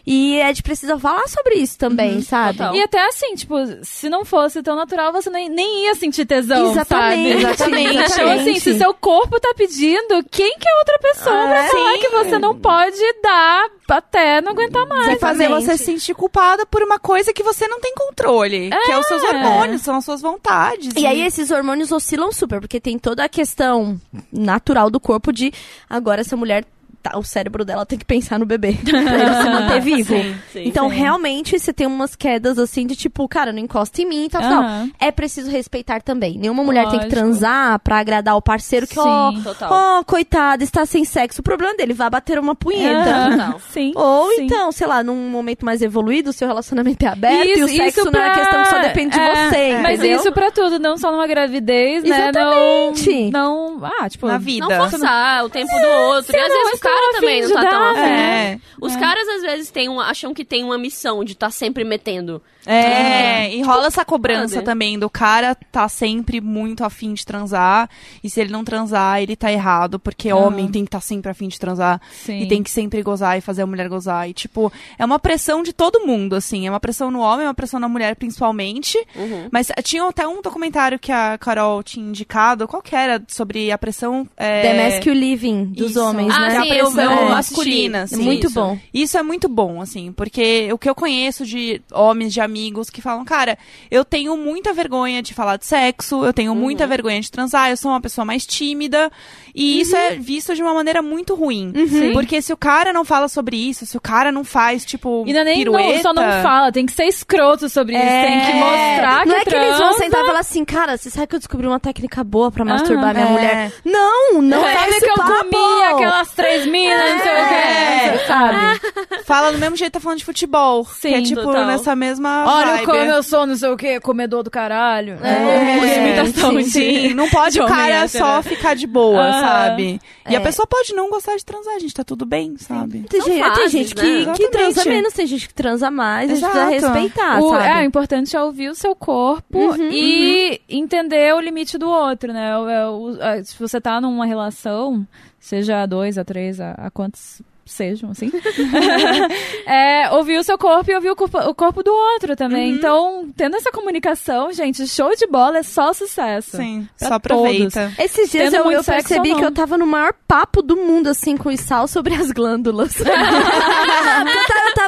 E a gente precisa falar sobre isso também, sabe? total. E até assim, tipo, se não fosse tão natural, você nem, nem ia sentir tesão, Exatamente, sabe? exatamente. Então, assim, se seu corpo tá pedindo, quem que é outra pessoa pra É. falar Sim. que você não pode dar até não aguentar mais? Vai fazer você se sentir culpada por uma coisa que você não tem controle. Que é os seus hormônios, são as suas vontades. E aí esses hormônios oscilam super, porque tem toda a questão natural do corpo de agora essa mulher tá, o cérebro dela tem que pensar no bebê pra ele se manter vivo. Sim, sim. então, sim. realmente, você tem umas quedas assim de tipo, cara, não encosta em mim e tal, tal. Aham. É preciso respeitar também. Nenhuma mulher tem que Lógico. transar pra agradar o parceiro que, ó. Total. ó, coitado, está sem sexo. O problema dele vai bater uma punheta. Total. Sim. Ou sim. então, sei lá, num momento mais evoluído, o seu relacionamento é aberto e o Isso- sexo isso não é pra- questão que só depende é, de você, Mas entendeu? isso pra tudo, não só numa gravidez, né? Exatamente. Não, não. Ah, tipo. Na vida. Não forçar o tempo do outro. E às vezes mas o cara tá também não tá de tão dar, afim. É. Os caras às vezes têm uma, acham que tem uma missão de estar sempre metendo. É, e rola essa cobrança sabe? também do cara tá sempre muito afim de transar. E se ele não transar, ele tá errado. Porque homem tem que estar sempre afim de transar. Sim. E tem que sempre gozar e fazer a mulher gozar. E, tipo, é uma pressão de todo mundo, assim. É uma pressão no homem, é uma pressão na mulher, principalmente. Uhum. Mas eh, tinha até um documentário que a Carol tinha indicado. Qual que era? Sobre a pressão... É... The Masculine Living dos Isso. homens, Ah, né? sim, pressão eu masculina, assim. Muito Isso. bom. Isso é muito bom, assim, porque o que eu conheço de homens, de amigos que falam, cara, eu tenho muita vergonha de falar de sexo, eu tenho Uhum. muita vergonha de transar, eu sou uma pessoa mais tímida, e isso Uhum. é visto de uma maneira muito ruim. Porque se o cara não fala sobre isso, se o cara não faz, tipo, E não é nem pirueta... não, só não fala, tem que ser escroto sobre isso, É. tem que mostrar que Não é que eles vão transa. sentar e falar assim, cara, você sabe que eu descobri uma técnica boa pra masturbar minha é. mulher? Não, não é esse que eu papo. comi aquelas três minas, não sei o É, que. sabe? Fala do mesmo jeito que tá falando de futebol. Sim, que é tipo total. nessa mesma Olha vibe. como eu sou, não sei o que, comedor do caralho. É, imitação sim, de- Sim, não pode de o cara só ficar de boa, Aham. sabe? E a É. pessoa pode não gostar de transar, gente, tá tudo bem, sabe? Tem, gente, tem gente né? que, transa menos, tem gente que transa mais, a gente Exato. precisa respeitar, O, sabe? é, o importante é ouvir o seu corpo e entender o limite do outro, né? O- é, o- é, se você tá numa relação, seja a dois, a três, a, a quantos sejam, assim. é, ouvir o seu corpo e ouvir o corpo, o corpo do outro também. Então, tendo essa comunicação, gente, show de bola é só sucesso. Sim, Pra só aproveita. Esses dias Tendo eu, eu percebi que eu tava no maior papo do mundo, assim, com o Sal sobre as glândulas. eu,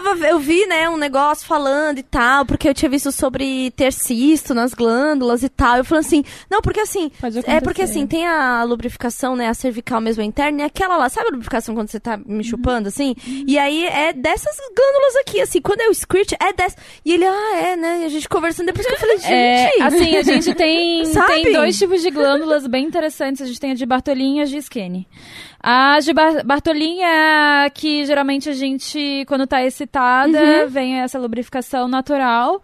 tava, eu, vi, né, um negócio falando e tal, porque eu tinha visto sobre ter cisto nas glândulas e tal. Eu falei assim, não, porque assim, é porque assim, tem a lubrificação, né, a cervical mesmo interna, e aquela lá, sabe a lubrificação quando você tá me chupando, assim? E aí é dessas glândulas aqui, assim, quando é o squirt, é dessa. E ele, ah, é, né, e a gente conversando depois que eu falei, gente... É, assim, a gente tem, tem dois tipos de glândulas bem interessantes. A gente tem a de Bartolin e a de Skene. A de Bar Bartolin é a que geralmente a gente, quando tá excitada, Uhum. vem essa lubrificação natural.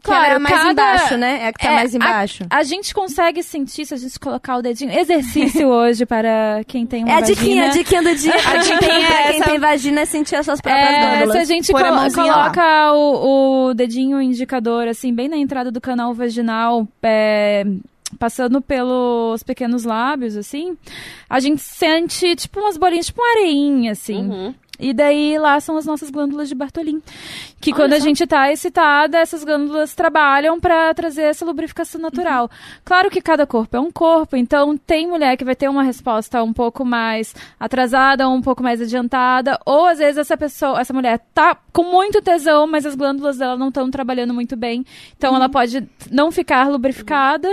Claro, mais cada- embaixo, né? É a que tá É, mais embaixo. A gente consegue sentir se a gente colocar o dedinho. Exercício hoje para quem tem uma É a vagina. diquinha, a diquinha do dia. A diquinha pra é quem essa. tem vagina é sentir as suas próprias É, glândulas. se a gente Pôr a coloca o, o dedinho indicador, assim, bem na entrada do canal vaginal, é, passando pelos pequenos lábios, assim, a gente sente, tipo, umas bolinhas, tipo uma areinha, assim. Uhum. E daí lá são as nossas glândulas de Bartolin. Que Olha quando a só. gente tá excitada, essas glândulas trabalham pra trazer essa lubrificação natural. Uhum. Claro que cada corpo é um corpo, então tem mulher que vai ter uma resposta um pouco mais atrasada, um pouco mais adiantada, ou às vezes essa pessoa, essa mulher tá com muito tesão, mas as glândulas dela não estão trabalhando muito bem. Então Uhum. ela pode não ficar lubrificada.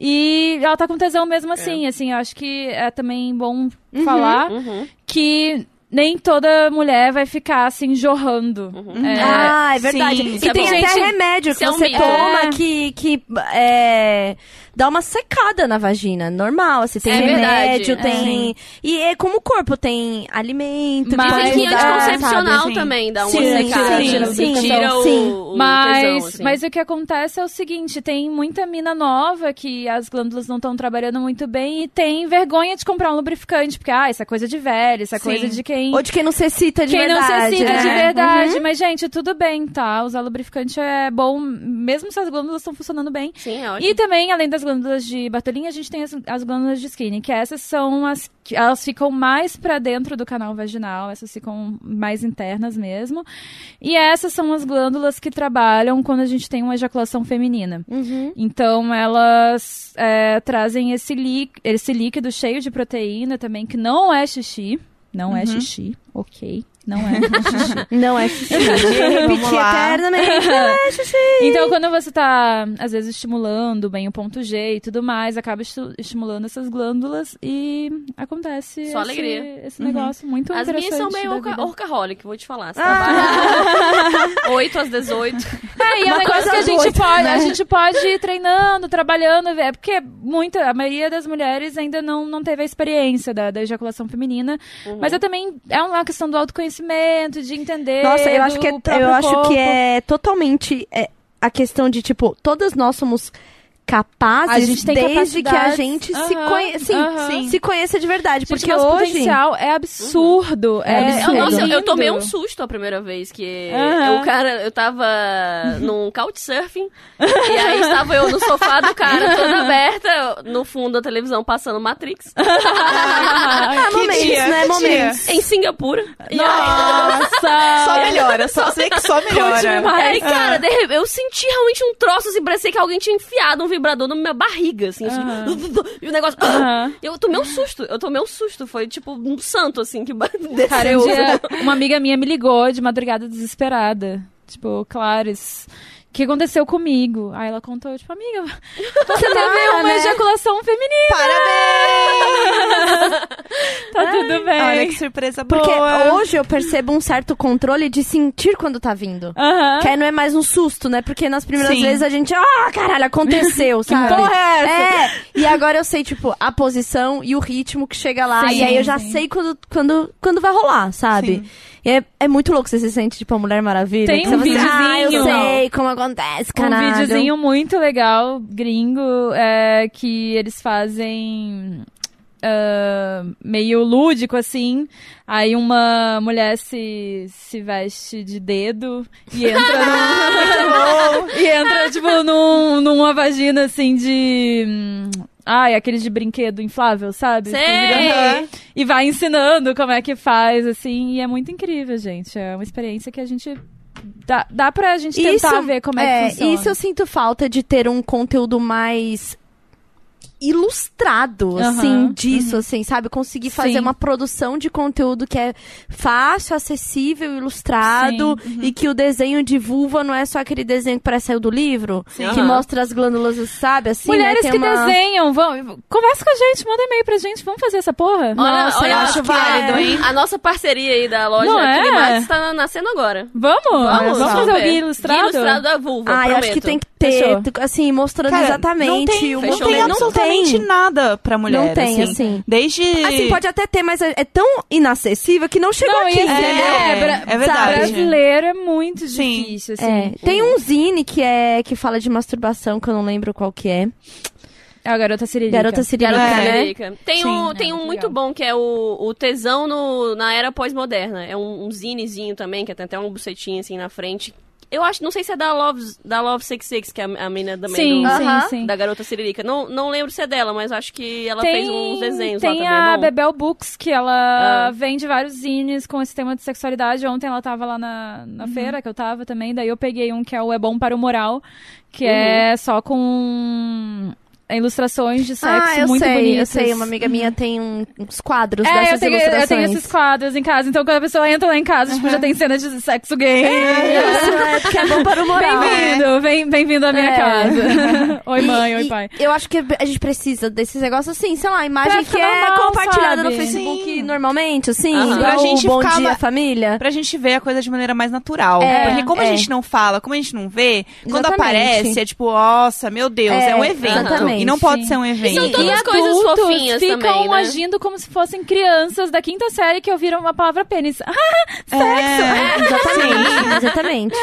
E ela tá com tesão mesmo assim, assim, eu acho que é também bom falar Uhum. que nem toda mulher vai ficar assim jorrando. É, ah, é verdade. sim, e é tem bom. até Gente, remédio que é um você toma É. que, que é, dá uma secada na vagina. Normal, assim, tem É remédio, verdade, tem... E é como o corpo tem alimento, Mas- mudar, anticoncepcional sabe, assim. também dá uma Sim, secada. sim, tira, sim, tira o, sim. o Mas, tesão, assim. mas o que acontece é o seguinte: tem muita mina nova que as glândulas não estão trabalhando muito bem e tem vergonha de comprar um lubrificante, porque, ah, isso é coisa de velho, isso é Sim. coisa de quem. Ou de quem não necessita de quem verdade. não necessita né? de verdade. Mas, gente, tudo bem, tá? Usar lubrificante é bom, mesmo se as glândulas estão funcionando bem. Sim, é ótimo. E também, além das glândulas de Bartolini, a gente tem as, as glândulas de Skinny, que essas são as que elas ficam mais pra dentro do canal vaginal, essas ficam mais internas mesmo. E essas são as glândulas que trabalham quando a gente tem uma ejaculação feminina. Uhum. Então, elas é, trazem esse, esse líquido cheio de proteína também, que não é xixi. Não é xixi, ok. Não é xixi. Não é xixi. Repetir eternamente. Não é xixi. Então, quando você tá, às vezes, estimulando bem o ponto G e tudo mais, acaba estimu- estimulando essas glândulas e acontece Só esse, alegria. esse negócio muito As minhas interessante. são meio da orca, vida. orcaholic, vou te falar. Você Ah. trabalha 8 às 18. É, e é um Uma negócio coisa que a gente, doida, pode, né? a gente pode ir treinando, trabalhando, é porque muita, a maioria das mulheres ainda não, não teve a experiência da, da ejaculação feminina, Uhum. mas é também é uma questão do autoconhecimento, de entender Nossa, eu acho que é, eu acho corpo. que é totalmente é, a questão de tipo, todas nós somos capazes A gente tem desde que a gente se conheça, sim, aham. se conheça de verdade, Gente, porque hoje potencial é absurdo. É, absurdo. Eu, nossa, eu, tomei um susto a primeira vez que o cara, eu tava num couchsurfing e aí estava eu no sofá do cara, toda aberta, no fundo da televisão passando Matrix, ah, Que momentos, dia, né, momentos. em Singapura. Nossa! Só melhora, só vê que só melhora. aí, cara, eu senti realmente um troço assim, parecia que alguém tinha enfiado um vibrador na minha barriga, assim, assim, e o negócio. Aham. Eu tomei um susto, eu tomei um susto, foi tipo um santo, assim, que Cara, desceu. um dia uma amiga minha me ligou de madrugada desesperada. Tipo, Clares, o que aconteceu comigo? Aí ela contou, tipo, amiga, você teve uma né? ejaculação feminina, Parabéns! tá tudo bem. Olha que surpresa boa. Porque hoje eu percebo um certo controle de sentir quando tá vindo. Aham. Que aí não é mais um susto, né? Porque nas primeiras Sim. vezes a gente, ah, caralho, aconteceu, sabe? porra é essa? É, agora eu sei, tipo, a posição e o ritmo que chega lá. Sim, e aí eu já sim. sei quando, quando, quando vai rolar, sabe? Sim. E é, é muito louco você se sente, tipo, a Mulher Maravilha. Tem um você, Ah, eu videozinho. sei como acontece, caralho. Um videozinho muito legal, gringo, é, que eles fazem ah, meio lúdico, assim. Aí uma mulher se, se veste de dedo e entra num... e entra, tipo, num, numa vagina, assim, de... Ai, aqueles de brinquedo inflável, sabe? Sei! Aham. E vai ensinando como é que faz, assim, e é muito incrível, gente. É uma experiência que a gente... Dá, dá pra gente tentar ver como é, que funciona. Isso eu sinto falta de ter um conteúdo mais ilustrado, Aham, assim, disso, assim, sabe? Conseguir fazer Sim. uma produção de conteúdo que é fácil, acessível, ilustrado Sim, e que o desenho de vulva não é só aquele desenho que parece saiu do livro, que Aham. mostra as glândulas, sabe? Assim, Mulheres né? que uma... desenham, vão, conversa com a gente, manda e-mail pra gente, vamos fazer essa porra? Olha, Nossa, olha, eu acho que válido, é- hein? A nossa parceria aí da loja Não é? Kilimax tá nascendo agora. Vamos? Vamos, Vamos fazer guia ilustrado? Guia ilustrado da vulva, Ah, eu acho que tem que ter, Fechou. assim, mostrando Cara, exatamente não tem, o não tem movimento. absolutamente nada pra mulher. Não tem, assim. assim. Desde. Assim, pode até ter, mas é, é tão inacessível que não chegou Não, aqui, entendeu? é, bra- é verdade. Brasileiro é muito Sim. difícil, assim. É, tem um zine que é que fala de masturbação, que eu não lembro qual que é. É a Garota Siririca. Garota Siririca, Garota né? Tem Sim. um, É, tem um muito bom que é o, o Tesão no, na Era Pós-Moderna. É um, um zinezinho também, que tem até um bucetinho assim na frente. Eu acho, não sei se é da Love, da Love 66, que é a, a menina também Sim, do- sim, sim. da Garota Siririca. Não, não lembro se é dela, mas acho que ela tem, fez uns desenhos tem lá também. a é bom. Bebel Books, que ela Ah. vende vários zines com esse tema de sexualidade. Ontem ela tava lá na, na Uhum. feira, que eu tava também. Daí eu peguei um que é o É Bom para o Moral, que Uhum. é só com ilustrações de sexo ah, eu muito sei, bonitas. eu sei. Uma amiga minha tem um- uns quadros É, eu dessas tenho, eu ilustrações. tenho esses quadros em casa. Então, quando a pessoa entra lá em casa, tipo, já tem cenas de sexo gay. Isso, é, porque é bom para o moral. Bem-vindo, bem- bem-vindo à minha É. casa. oi, mãe, e oi, pai. Eu acho que a gente precisa desses negócios assim, sei lá, imagem que é normal, compartilhada no sabe? Facebook Sim. normalmente, assim, igual Pra gente Bom ficava- Dia Família. Pra gente ver a coisa de maneira mais natural. É, Porque como a é. gente não fala, como a gente não vê, quando Exatamente. aparece, é tipo, nossa, meu Deus, é, É, um evento. exatamente. E não pode ser um evento. São todas e coisas adultos fofinhas ficam também, né? agindo como se fossem crianças da quinta série que ouviram a palavra pênis. Ah, É. Exatamente, exatamente.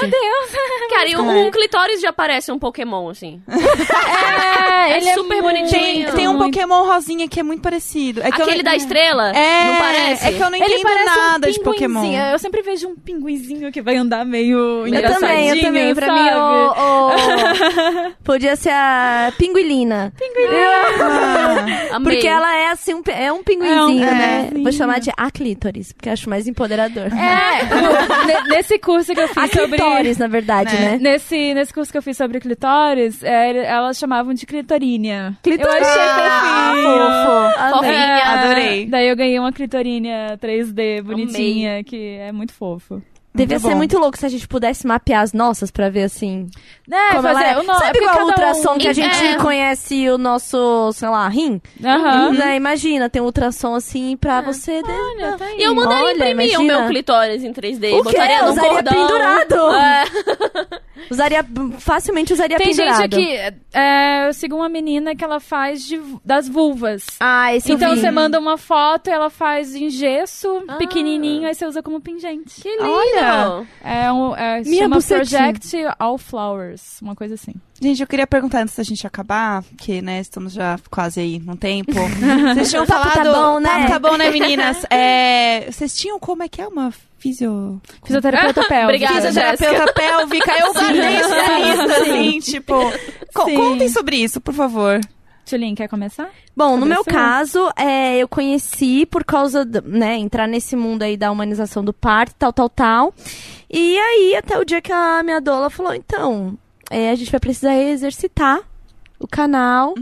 Cara, e um, um clitóris já parece um Pokémon, assim. é, É ele super é muito, Tem, bonitinho. tem um. Pokémon rosinha que é muito parecido. É que eu Aquele não... da estrela, É, não parece? é que eu não Ele entendo parece nada um de Pokémon. Eu sempre vejo um pinguinzinho que vai andar meio Eu engraçadinho, também, eu também. Pra mim, sabe? o, o- podia ser a pinguilina. Ah, Amei. Porque ela é assim, um, é um pinguinzinho, É um né? pinguinzinho. Vou chamar de aclítoris, porque acho mais empoderador. É, nesse curso que eu fiz sobre... Aclítoris, na verdade, Né? né? Nesse, nesse curso que eu fiz sobre clitóris, é, elas chamavam de clitorínia. Clitoris. Eu achei Ah, fofinho. Fofo. Fofinha. Amei. Adorei. Daí eu ganhei uma clitorínia 3D bonitinha, que é muito fofo. Devia Muito ser bom. muito louco se a gente pudesse mapear as nossas pra ver assim. É, como ela é. o é Sabe porque igual o ultrassom um- que a gente É. conhece o nosso, sei lá, rim? Aham. Né? Imagina, tem um ultrassom assim pra você. Olha, tá aí. E eu mandaria Olha, imprimir o imagina. meu clitóris em 3D. O quê? botaria num cordão. pendurado. É. Usaria, facilmente usaria Tem pendurado. gente aqui, é, eu sigo uma menina que ela faz de, das vulvas. Ah, esse Então você manda uma foto, ela faz em gesso, Ah. pequenininho, aí você usa como pingente. Que lindo. Olha. É um, é, Minha chama bucetinha. Project All Flowers, uma coisa assim. Gente, eu queria perguntar antes da gente acabar, que, né, estamos já quase aí no tempo. Vocês tinham O papo falado... tá bom, né? Papo tá bom, né, meninas? É, vocês tinham como é que é uma fisio... Fisioterapeuta pélvica. Obrigada, Fisioterapeuta pélvica. Eu guardei isso na lista, assim, tipo... co- Sim. contem sobre isso, por favor. Tulin, quer começar? Bom, no meu caso, é, eu conheci por causa, do, né, entrar nesse mundo aí da humanização do parto, tal, tal, tal. E aí, até o dia que a minha doula falou, então, é, a gente vai precisar exercitar o canal,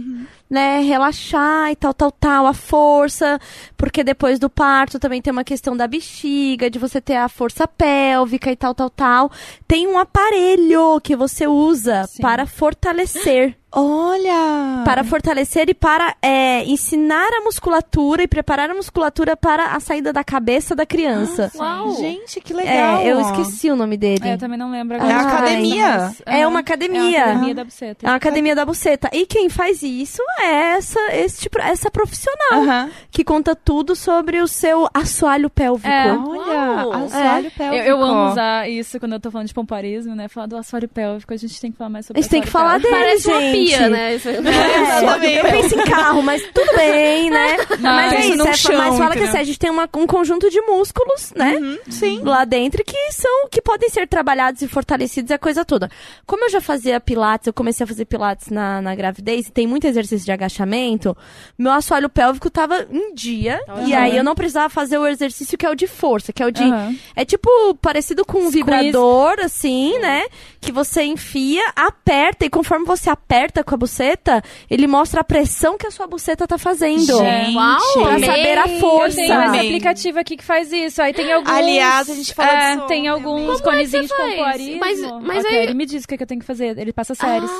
né, relaxar e tal, tal, tal, a força, porque depois do parto também tem uma questão da bexiga, de você ter a força pélvica e tal, tal, tal. Tem um aparelho que você usa Sim. para fortalecer Olha! para fortalecer e para é, ensinar a musculatura e preparar a musculatura para a saída da cabeça da criança. Uau. Gente, que legal! é, eu esqueci o nome dele. É, eu também não lembro É agora. a Mas- academia? É uma É academia. uma academia da buceta. É uma academia da buceta. E quem faz isso é essa, esse tipo, essa profissional que conta tudo sobre o seu assoalho pélvico. É. Olha, Uau. assoalho Eu, pélvico. eu amo usar isso quando eu tô falando de pomparismo, né? Falar do assoalho pélvico, a gente tem que falar mais sobre A gente tem que falar pélvico. dele, Parece uma gente. Né? É, eu penso em carro, mas tudo bem, né? mas é pensa isso, é, chão, mas fala que assim, a gente tem uma- um conjunto de músculos, né? Uhum, sim. lá dentro que são que podem ser trabalhados e fortalecidos a coisa toda. Como eu já fazia pilates, eu comecei a fazer pilates na, na gravidez e tem muito exercício de agachamento, meu assoalho pélvico tava em dia e Aham. aí eu não precisava fazer o exercício que é o de força, que é o de Aham. é tipo parecido com um Squeeze. vibrador assim, né? Que você enfia, aperta e conforme você aperta com a buceta, ele mostra a pressão que a sua buceta tá fazendo. Gente. Uau, Pra amei. saber a força. tenho esse aplicativo aqui que faz isso. Aí tem alguns. Aliás, a gente falou é, disso Tem alguns Como é que conezinhos você de faz? pompoarismo. Mas- mas Ok, aí- Ele me diz o que, que eu tenho que fazer. Ele passa séries.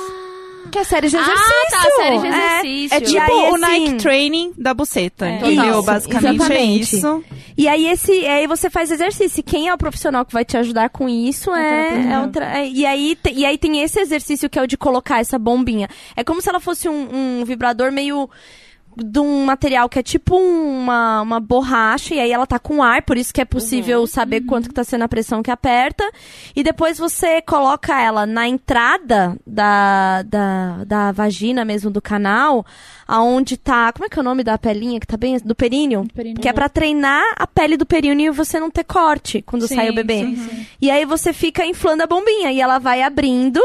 Que é série de exercício. Ah, tá, série de É. exercício. É tipo aí, o assim- Nike Training da buceta, É. entendeu? Isso, Basicamente é exatamente. isso. E aí esse, aí você faz exercício. E Quem é o profissional que vai te ajudar com isso é, é outra. é- e aí te- e aí tem esse exercício que é o de colocar essa bombinha. É como se ela fosse um, um vibrador meio de um material que é tipo uma, uma borracha, e aí ela tá com ar, por isso que é possível saber quanto que tá sendo a pressão que aperta. E depois você coloca ela na entrada da, da, da vagina mesmo, do canal, aonde tá. Como é que é o nome da pelinha que tá bem? Do períneo? períneo. Que é pra treinar a pele do períneo e você não ter corte quando Sim, sai o bebê. sim, sim. E aí você fica inflando a bombinha e ela vai abrindo.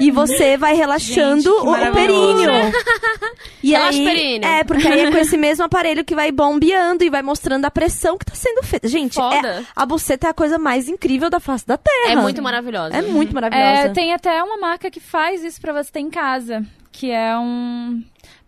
E você vai relaxando Gente, o- períneo. E Relaxa aí, o períneo. É, porque aí é com esse mesmo aparelho que vai bombeando e vai mostrando a pressão que tá sendo feita. Gente, é- a buceta é a coisa mais incrível da face da Terra. É muito maravilhosa. É muito maravilhosa. É, tem até uma marca que faz isso pra você ter em casa, que é um...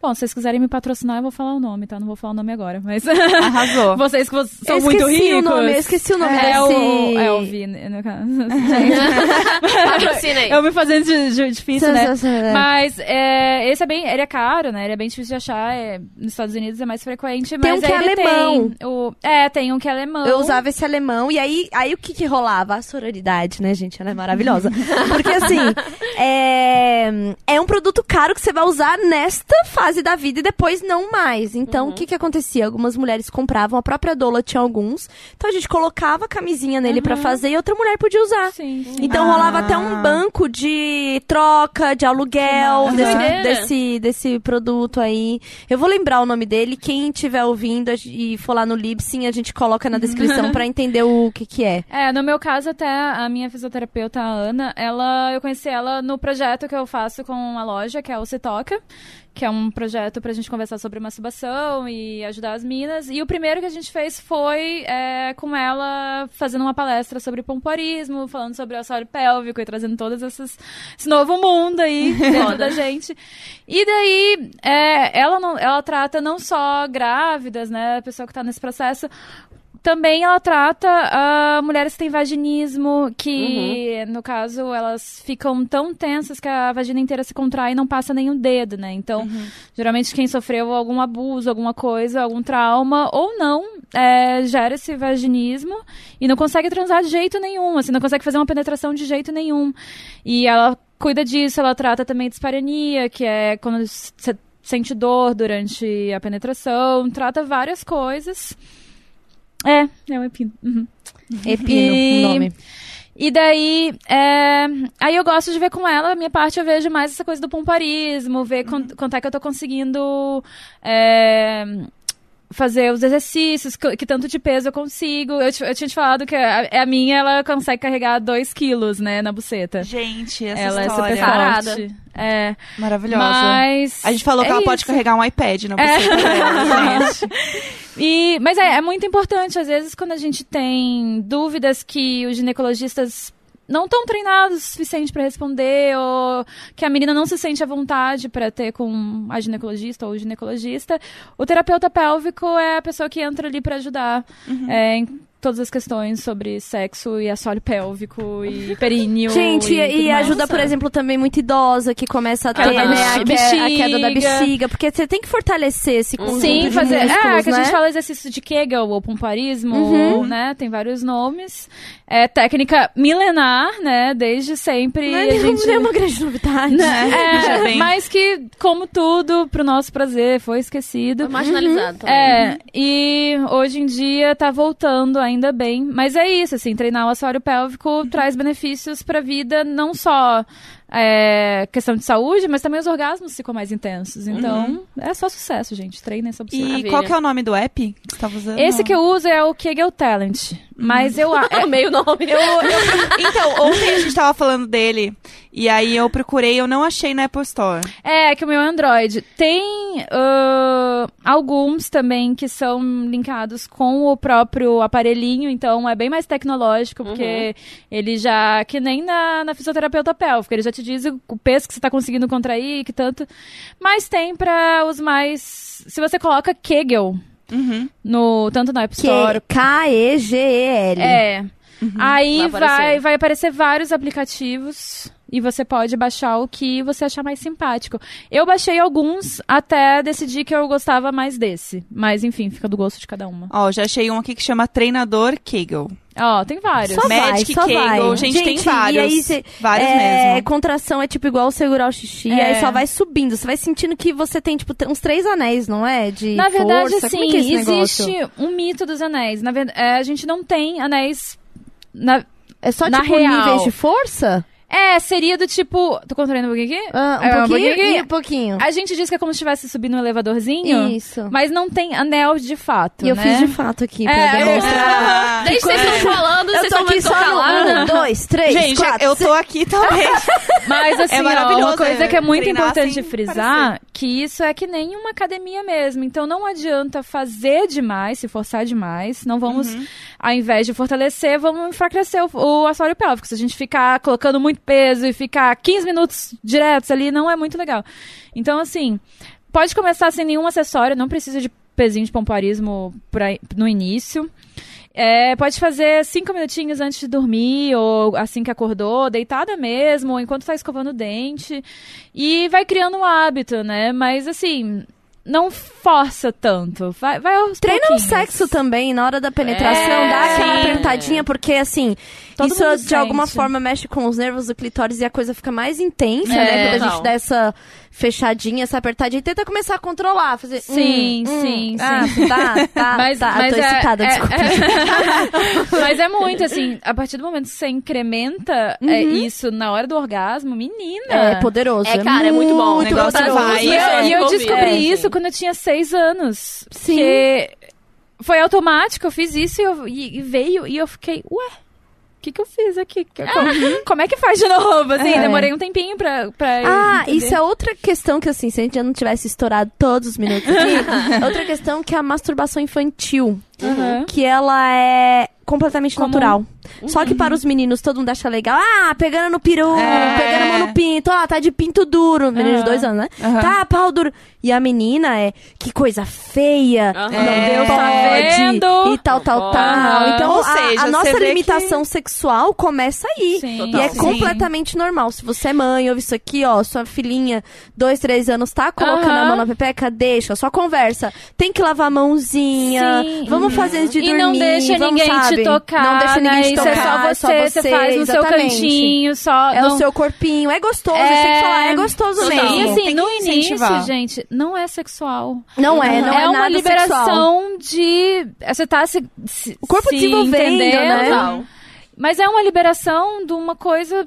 Bom, se vocês quiserem me patrocinar, eu vou falar o nome, tá? Não vou falar o nome agora, mas... Arrasou. vocês que vocês são Eu muito esqueci ricos. o nome, eu esqueci o nome é desse... o é o Vi, no caso. Patrocina aí. eu me fazendo de, de difícil, né? Mas é, esse é bem, ele é caro, né? Ele é bem difícil de achar. é, nos Estados Unidos é mais frequente, mas um que é alemão. tem o, é, tem um que é alemão. Eu usava esse alemão, e aí, aí o que que rolava? A sororidade, né, gente? Ela é maravilhosa. Porque, assim, é, é um produto caro que você vai usar nesta fase da vida e depois não mais. Então, o que que acontecia? Algumas mulheres compravam, a própria Dola tinha alguns. Então, a gente colocava a camisinha nele pra fazer e outra mulher podia usar. Sim, sim. Então Ah. rolava até um banco de troca, de aluguel desse, desse, desse produto aí. Eu vou lembrar o nome dele. Quem estiver ouvindo e for lá no Libsyn, a gente coloca na descrição pra entender o que que é. É, no meu caso, até a minha fisioterapeuta, a Ana, ela, eu conheci ela no projeto que eu faço com a loja, que é o Se Toca, que é um projeto pra gente conversar sobre masturbação e ajudar as minas. E o primeiro que a gente fez foi é, com ela fazendo uma palestra sobre pompoarismo, falando sobre o assoalho pélvico e trazendo todos esses, esse novo mundo aí dentro da gente. E daí, é, ela, não, ela trata não só grávidas, né, a pessoa que tá nesse processo, também ela trata ah, mulheres que têm vaginismo, que, no caso, elas ficam tão tensas que a vagina inteira se contrai e não passa nem o dedo, né? Então, geralmente quem sofreu algum abuso, alguma coisa, algum trauma, ou não, é, gera esse vaginismo e não consegue transar de jeito nenhum, assim, não consegue fazer uma penetração de jeito nenhum. E ela cuida disso, ela trata também dispareunia, que é quando você sente dor durante a penetração, trata várias coisas. É, é um epino. Uhum. Epino, E- o nome. E daí, é, aí eu gosto de ver com ela, a minha parte eu vejo mais essa coisa do pomparismo, ver quan- quanto é que eu tô conseguindo é, fazer os exercícios, que, que tanto de peso eu consigo. Eu, eu tinha te falado que a, a minha, ela consegue carregar 2 quilos, né, na buceta. Gente, essa ela é história super Parada. forte. É, maravilhosa. mas... A gente falou que é ela pode isso. carregar um iPad na É. buceta dela, gente. E, mas é, é muito importante, às vezes, quando a gente tem dúvidas que os ginecologistas não estão treinados o suficiente para responder, ou que a menina não se sente à vontade para ter com a ginecologista ou o ginecologista, o terapeuta pélvico é a pessoa que entra ali para ajudar. É, em todas as questões sobre sexo e assoalho pélvico e períneo. Gente, e, e, ajuda, por exemplo, também muito idosa que começa a ter Queda da né, a, que- bexiga. a queda da bexiga. Porque você tem que fortalecer esse conjunto Sim, de fazer. músculos, é, que a né? gente fala exercício de Kegel ou pomparismo, Uhum. né? Tem vários nomes. É técnica milenar, né? Desde sempre. Não é gente... nenhuma grande novidade. É, Já bem. mas que, como tudo, pro nosso prazer, foi esquecido. Foi marginalizado também. É, e hoje em dia tá voltando ainda bem. Mas é isso, assim, treinar o assoalho pélvico traz benefícios pra vida, não só é, questão de saúde, mas também os orgasmos ficam mais intensos. Então, é só sucesso, gente. Treinem essa opção. E Maravilha. qual que é o nome do app que você tava usando? Esse que eu uso é o Kegel Talent. Mas eu. a- É meio nome. Eu, eu- então, ontem a gente tava falando dele. E aí eu procurei, eu não achei na Apple Store. É, que o meu é Android. Tem ah, alguns também que são linkados com o próprio aparelhinho, então é bem mais tecnológico, porque ele já, que nem na, na fisioterapeuta pélvica, ele já te diz o o peso que você tá conseguindo contrair, que tanto. Mas tem para os mais. Se você coloca Kegel Uhum. no, tanto na App Store K-E-G-E-L. É. Aí Vai vai vai, aparecer vários aplicativos. E você pode baixar o que você achar mais simpático. Eu baixei alguns até decidir que eu gostava mais desse. Mas enfim, fica do gosto de cada uma. Ó, já achei um aqui que chama Treinador Kegel. Ó, tem vários. Só Magic vai, só Kegel. vai. Gente, tem vários. E aí cê- Vários é, mesmo. contração é tipo igual segurar o xixi, É. aí só vai subindo. Você vai sentindo que você tem, tipo, uns três anéis, não é? De Na verdade, força. assim, Como é que é esse existe negócio? um mito dos anéis. Na verdade, a gente não tem anéis. Na... É só, na tipo, real. níveis de força? É, seria do tipo. Tô contraindo um pouquinho aqui? Ah, um É, um pouquinho pouquinho? e um pouquinho. A gente diz que é como se estivesse subindo um elevadorzinho. Isso. Mas não tem anel de fato. E eu né? fiz de fato aqui pra É, demonstrar. Desde que vocês estão falando, Eu vocês estão aqui eu só calada. no um, dois, três, Gente, quatro, eu tô aqui também. Mas assim, É ó, uma coisa é, que é muito importante frisar, que isso é que nem uma academia mesmo. Então não adianta fazer demais, se forçar demais. Não vamos, Uhum. ao invés de fortalecer, vamos enfraquecer o, o assoalho pélvico. Se a gente ficar colocando muito peso e ficar 15 minutos diretos ali, não é muito legal. Então, assim, pode começar sem nenhum acessório, não precisa de pezinho de pompoarismo pra- no início. É, pode fazer cinco minutinhos antes de dormir, ou assim que acordou, deitada mesmo, ou enquanto tá escovando o dente. E vai criando um hábito, né? Mas assim, não força tanto. Vai, vai aos Treina o pouquinhos. sexo também, na hora da penetração, É, dá aquela sim. apertadinha, porque assim, Todo isso de alguma sente. forma mexe com os nervos do clitóris e a coisa fica mais intensa, É, né? Quando a gente dá essa fechadinha, essa apertadinha, e tenta começar a controlar, fazer. Sim, hum, hum, sim, ah, sim. Tá, tá, Mas, tá. mas tô é, excitada, é- desculpa. é- mas é muito assim, a partir do momento que você incrementa é, isso na hora do orgasmo, menina. É poderoso. É, cara, é muito bom. O muito negócio poderoso. vai, E eu, É, e eu descobri é, isso sim. quando eu tinha seis anos. Sim. Porque foi automático, eu fiz isso e, eu- e- e veio e eu fiquei, ué, que, que eu fiz aqui? Que- Como, como é que faz de novo? Assim, É. demorei um tempinho pra. pra Ah, entender. isso é outra questão que, assim, se a gente já não tivesse estourado todos os minutos aqui, outra questão que é a masturbação infantil. Uhum. Que ela é completamente Comum. natural. Só que para os meninos todo mundo acha legal. Ah, pegando no peru, É. pegando a mão no pinto. Ah, tá de pinto duro. Menino de Aham. dois anos, né? Aham. Tá, pau duro. E a menina é, que coisa feia. Não É. Deus Tá pode. vendo? E tal, tal, tal. Então, Ou a, seja, a nossa limitação sexual começa aí. Sim. E é Sim. completamente normal. Se você é mãe, ouve isso aqui, ó, sua filhinha, dois, três anos, tá colocando a mão na pepeca, deixa, só conversa. Tem que lavar a mãozinha, Sim. vamos fazer antes de E dormir. não deixa vamos, ninguém sabe? te tocar. Não deixa ninguém né? te Isso tocar. é só você, você faz no seu cantinho, só. É não- o seu corpinho, é gostoso, É. tem que falar, é gostoso mesmo. E assim, Tem que no início, gente, não é sexual. Não é, não é, uma nada liberação sexual. de. Você tá se. se O corpo se desenvolvendo, entendendo, né? Total. Mas é uma liberação de uma coisa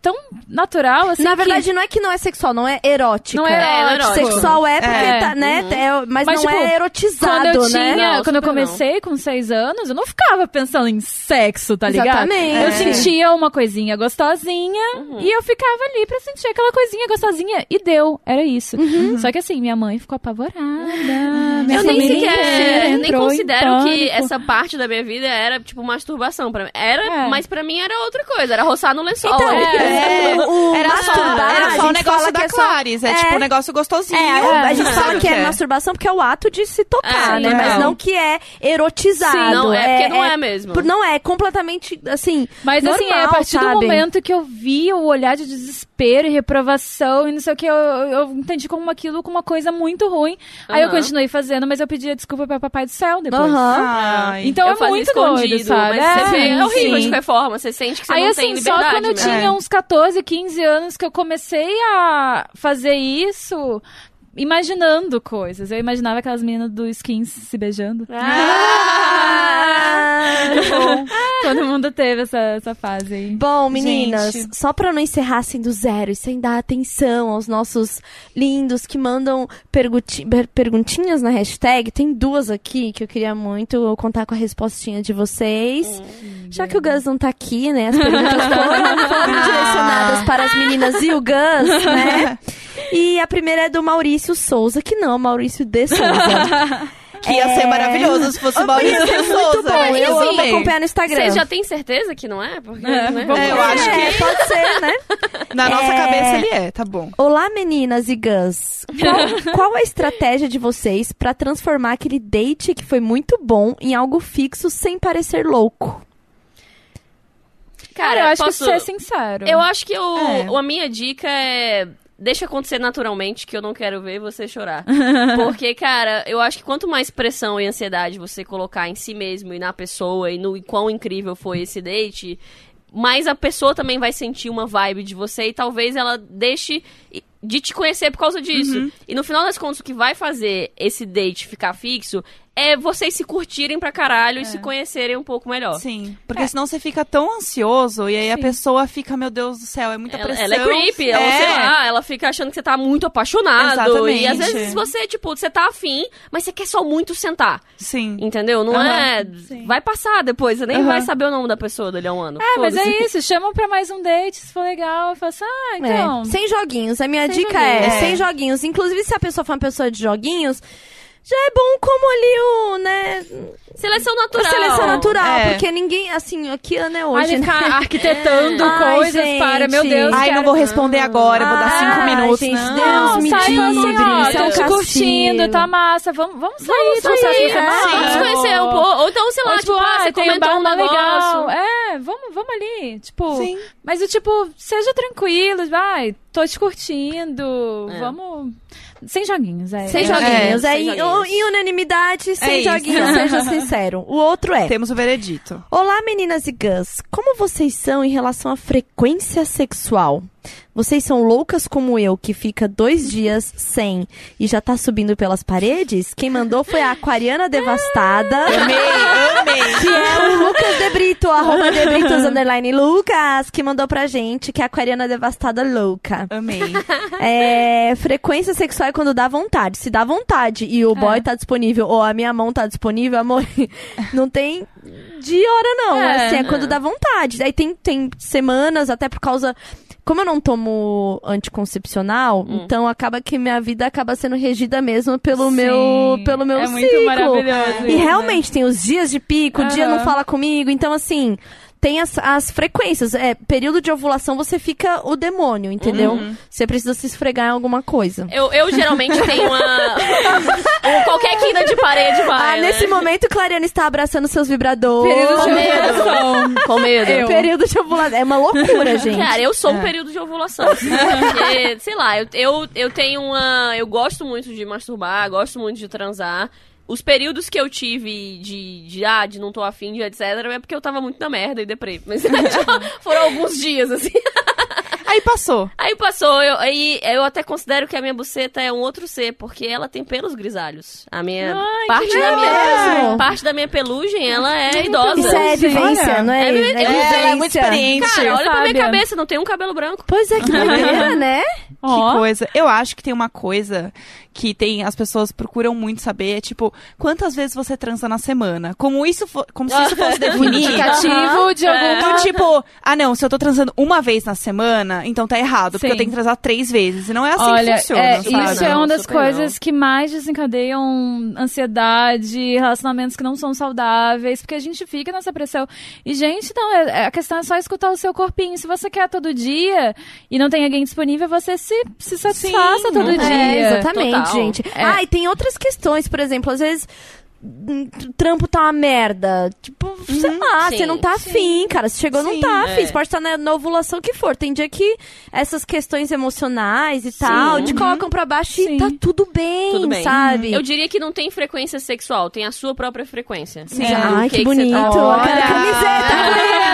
tão natural, assim. Na que- verdade, não é que não é sexual, não é erótica. Não é É, erótico. Sexual é porque É. tá, né? é- mas, Mas, não tipo, é erotizado, Quando eu né? tinha, Não, quando eu super não. comecei com seis anos, eu não ficava pensando em sexo, tá ligado? Exatamente. Eu É. sentia uma coisinha gostosinha e eu ficava ali pra sentir aquela coisinha gostosinha e deu, era isso. Só que assim, minha mãe ficou apavorada. Eu nem sequer, inteira nem considero que essa parte da minha vida era, tipo, masturbação pra mim. Era, É. mas pra mim era outra coisa, era roçar no lençol. Então, É. é, o Era só, era só gente negócio da é só... Clarice. É, é. tipo um negócio gostosinho. É, a, a gente Sabe fala que é masturbação porque é o ato de se tocar, Sim, né? Mas total. não que é erotizado. Sim, não, é porque não é mesmo. por- Não é, completamente, assim, Mas assim, é a normal, partir do sabe? momento que eu vi o olhar de desespero e reprovação e não sei o que, eu, eu entendi como aquilo como uma coisa muito ruim. Aí eu continuei fazendo, mas eu pedia desculpa pra Papai do Céu depois. Ai. Então eu é muito escondido, doido, sabe? mas É, é horrível sim. de qualquer forma, você sente que você Aí não assim, tem só liberdade. quando eu né? tinha uns 14, 15 anos que eu comecei a fazer isso imaginando coisas. Eu imaginava aquelas meninas do skins se beijando. Ah, bom. Todo mundo teve essa, essa fase aí. Bom, meninas, Gente. só pra não encerrar assim do zero e sem dar atenção aos nossos lindos que mandam pergunti- per- perguntinhas na hashtag, tem duas aqui que eu queria muito contar com a respostinha de vocês. Já que o Gus não tá aqui, né? As perguntas foram, foram direcionadas para as meninas e o Gus, né? E a primeira é do Maurício Souza, que não, Maurício de Souza. Que ia ser maravilhoso se fosse o Maurício de Souza. Bom, né? eu amo acompanhar no Instagram. Vocês já têm certeza que não é? Porque, É, né? É, eu acho É, que pode ser, né? na nossa É. cabeça ele é, tá bom. Olá, meninas e Gus. Qual, qual a estratégia de vocês pra transformar aquele date que foi muito bom em algo fixo sem parecer louco? Cara, eu acho posso... que ser sincero. Eu acho que o, É. o- a minha dica é. Deixa acontecer naturalmente, que eu não quero ver você chorar. Porque, cara, eu acho que quanto mais pressão e ansiedade você colocar em si mesmo e na pessoa e no e quão incrível foi esse date, mais a pessoa também vai sentir uma vibe de você e talvez ela deixe de te conhecer por causa disso. E no final das contas, o que vai fazer esse date ficar fixo é vocês se curtirem pra caralho e se conhecerem um pouco melhor. Sim, porque senão você fica tão ansioso e aí a Sim. pessoa fica, meu Deus do céu, é muita Ela, pressão. ela é creepy, ela, É. sei lá, ela fica achando que você tá muito apaixonado. Exatamente. E às vezes você, tipo, você tá afim, mas você quer só muito sentar. Sim. Entendeu? Não Aham, é. sim. Vai passar depois, você nem Aham. vai saber o nome da pessoa dali a um ano. É, mas é isso. Chamam pra mais um date, se for legal. Eu falo assim, ah, então... É, sem joguinhos. A minha Sem dica joguinhos. é, É. sem joguinhos. Inclusive, se a pessoa for uma pessoa de joguinhos, já é bom como ali o, né, Seleção a natural. seleção natural. É. Porque ninguém, assim, aqui, né, Ai, hoje... ele ficar arquitetando Ai, coisas gente. para, meu Deus. Ai, não vou responder agora, vou dar cinco Ai, minutos. gente, não. Deus Não, me sai e fala assim, livre, ó, isso um estão te curtindo, tá massa, vamos, vamos sair, Vamos sair, essa é. Vamos conhecer um pouco. Ou então, sei lá, Ou, tipo, tipo, ah, ah, você tem um comentou um mó negócio. legal. É, vamos, vamos ali. Tipo, Sim. mas o tipo, seja tranquilo, vai, tô te curtindo, É. vamos. Sem joguinhos, é. Sem é. joguinhos. É, sem em, joguinhos. em unanimidade, sem isso. joguinhos, seja sincero. O outro é... Temos o veredito. Olá, meninas e Gus. Como vocês são em relação à frequência sexual? Vocês são loucas como eu, que fica dois dias sem e já tá subindo pelas paredes? Quem mandou foi a Aquariana Devastada. Amei, Que é o Lucas De Brito, arroba De Britos, underline Lucas, que mandou pra gente, que é a Aquariana Devastada louca. Amei. É, frequência sexual é quando dá vontade. Se dá vontade e o boy tá disponível ou a minha mão tá disponível, amor, não tem de hora não. É. assim, é quando dá vontade. Aí tem, tem semanas, até por causa... Como eu não tomo anticoncepcional, então acaba que minha vida acaba sendo regida mesmo pelo Sim. meu pelo meu É ciclo. muito maravilhoso. E isso, né? realmente tem os dias de pico, o dia não fala comigo, então assim, tem as, as frequências. É, período de ovulação você fica o demônio, entendeu? Uhum. Você precisa se esfregar em alguma coisa. Eu, eu geralmente tenho uma. um- qualquer quina de parede vai. ah, nesse né? momento, Clariana está abraçando seus vibradores. Período de Com medo. ovulação. Com medo. Eu. Período de ovulação. É uma loucura, gente. Cara, eu sou um período de ovulação. Porque, sei lá, eu, eu, eu tenho uma. Eu gosto muito de masturbar, gosto muito de transar. Os períodos que eu tive de, de ah, de não tô afim, de etc, é porque eu tava muito na merda e deprê. Mas tipo, foram alguns dias, assim. Aí passou. Aí passou, eu, aí eu até considero que a minha buceta é um outro ser, porque ela tem pelos grisalhos. A minha Ai, parte da minha mesmo? parte da minha pelugem, ela é idosa. Isso é vivência, Olha. não é? É vivência. É Ela é muito experiente. Cara, olha pra minha Fábia. cabeça, não tem um cabelo branco. Pois é, que doideira, né? Ó. Que coisa. Eu acho que tem uma coisa que tem as pessoas procuram muito saber, é tipo, quantas vezes você transa na semana? Como isso fo- como se isso fosse definir. Indicativo de alguma... Do tipo, ah não, se eu tô transando uma vez na semana, então tá errado, porque Sim. eu tenho que transar três vezes. E não é assim Olha, que funciona, é, sabe? isso é uma das super coisas não. que mais desencadeiam ansiedade, relacionamentos que não são saudáveis, porque a gente fica nessa pressão. E, gente, não, é- é- a questão é só escutar o seu corpinho. Se você quer todo dia e não tem alguém disponível, você se, se satisfaça Sim, todo é, dia. Exatamente, Total. gente. É. Ah, e tem outras questões, por exemplo, às vezes trampo tá uma merda. Tipo, sei lá, Sim, você não tá afim, cara. Você chegou, não Sim, tá afim. é. Você pode estar na, na ovulação que for. Tem dia que essas questões emocionais e tal te colocam pra baixo Sim. e tá tudo bem, Tudo bem. sabe? Eu diria que não tem frequência sexual, tem a sua própria frequência. Sim. Ai, O que, que você bonito. tá- Eu quero camiseta,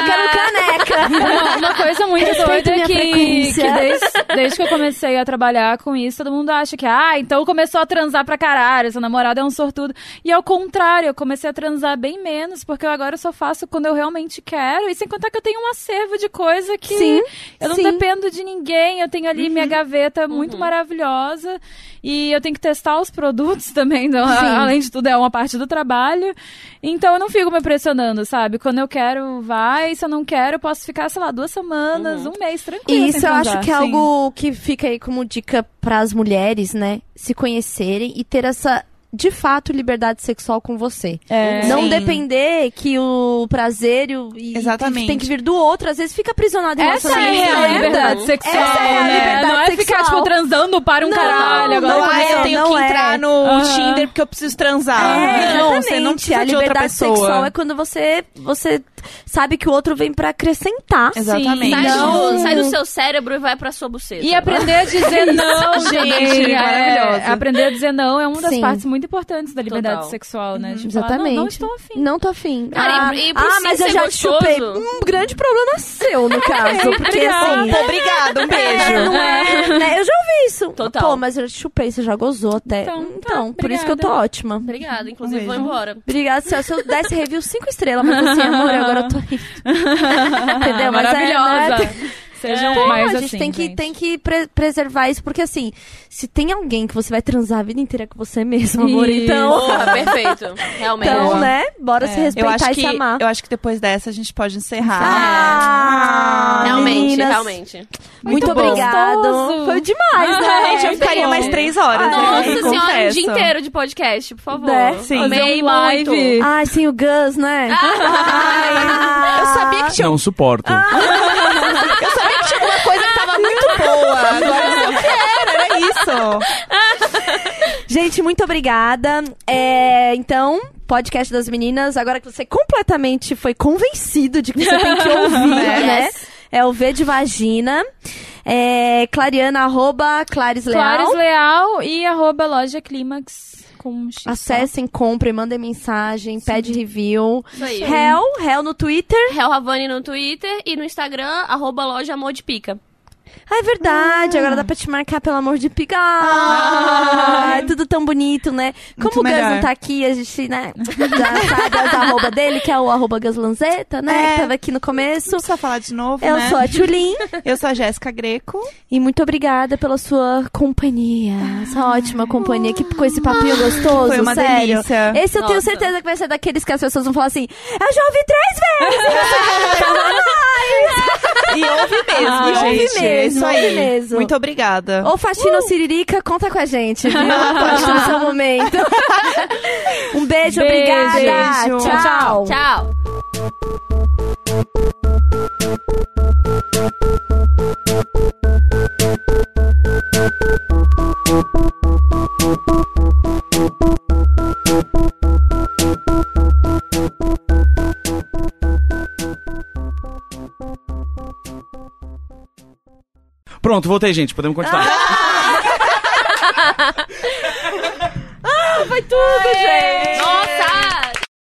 eu quero caneca. Uma, uma coisa muito Respeito doida é que, que desde, desde que eu comecei a trabalhar com isso, todo mundo acha que, ah, então começou a transar pra caralho, seu namorado é um sortudo. E ao contrário, eu comecei a transar bem menos, porque eu agora só faço quando eu realmente quero. E sem contar que eu tenho um acervo de coisa que Sim, eu não sim. dependo de ninguém, eu tenho ali minha gaveta muito maravilhosa. E eu tenho que testar os produtos também, então, Sim. além de tudo, é uma parte do trabalho. Então eu não fico me pressionando, sabe? Quando eu quero, vai. Se eu não quero, eu posso ficar, sei lá, duas semanas, um mês, tranquilo. E isso eu acho que é sim. algo que fica aí como dica pras mulheres, né? Se conhecerem e ter essa de fato, liberdade sexual com você. É. Não Sim. depender que o prazer e, o- e Exatamente. tem que vir do outro. Às vezes fica aprisionado em Essa é a real liberdade sexual, Essa é a né? liberdade não é ficar, tipo, transando para um Não, caralho. Agora Não, Não é, eu tenho não que é. entrar no. Tinder porque eu preciso transar. É, não, você não precisa a de outra liberdade pessoa. sexual é quando você, você sabe que o outro vem pra acrescentar. Exatamente. Sai, Não. do, sai do seu cérebro e vai pra sua buceta. E aprender a dizer não Gente, é, maravilhosa. aprender a dizer não é uma das Sim. partes muito importantes da liberdade Total. sexual, né? Tipo, falar, Exatamente. não, não estou afim. Não tô afim. Cara, ah, e- e ah, sim mas eu já te gostoso- chupei. Um grande problema seu, no caso. Porque assim. Pô, obrigada, um beijo. É, não é, né? Eu já ouvi isso. Total. Pô, mas eu já te chupei, você já gozou até. Então, Então, tá, por isso que eu tô ótima. Obrigada, inclusive Um vou embora. Obrigada, se eu, se eu desse review 5 estrelas, mas assim, amor, agora eu tô rindo. Entendeu? Mas é, Maravilhosa. né? Sejam Pô, mais a gente assim, tem que, gente. tem que pre- preservar isso, porque assim, se tem alguém que você vai transar a vida inteira com você mesmo, amor, Isso. então. Boa, perfeito. Realmente. Então, né? Bora É. se Eu respeitar e que, se amar. eu acho que depois dessa a gente pode encerrar. Ah, realmente, meninas, realmente. Muito, Muito obrigado. Gostoso. Foi demais, Ah, né? Gente, eu ficaria mais três horas. né? Nossa Eu senhora, um confesso. dia inteiro de podcast, por favor. Né? Sim. Amei um muito. live. Ai, sim, o Gus, né? Ah, Eu sabia que tinha, Não suporto. eu sabia tinha alguma coisa que tava muito boa. Agora não quero, era isso. Gente, muito obrigada. É, então, podcast das meninas, agora que você completamente foi convencido de que você tem que ouvir, né? É o V de Vagina. É, Clariana, arroba Clares Leal. Clares Leal e arroba loja Clímax com X. Acessem, comprem, mandem mensagem, pede review. Isso aí. Hell, Hell no Twitter. Hel Havani no Twitter e no Instagram, arroba loja Amor de Pica. Ah, é verdade, agora dá pra te marcar pelo amor de pica. Ah, é tudo tão bonito, né? Como Muito o Gus não tá aqui, a gente, né, já sabe as arroba dele, que é o arroba Gaslanzeta, né? É. Que tava aqui no começo. Não precisa falar de novo, Eu né? sou a Tulin Eu sou a Jéssica Greco. e muito obrigada pela sua companhia. Essa ótima companhia, que com esse papinho gostoso, Foi uma sério. delícia. Esse eu tenho Nossa. certeza que vai ser daqueles que as pessoas vão falar assim: Eu já ouvi três vezes! E ouve mesmo, Ah, e gente. ouve É isso aí. mesmo. Muito obrigada. Ou Faxina ou Siririca, conta com a gente, viu? Pode ter o seu momento. um beijo, Beijo. obrigada. Beijo. Tchau. Tchau. Pronto, voltei, gente. Podemos continuar. Ah, vai tudo, é. gente! Nossa,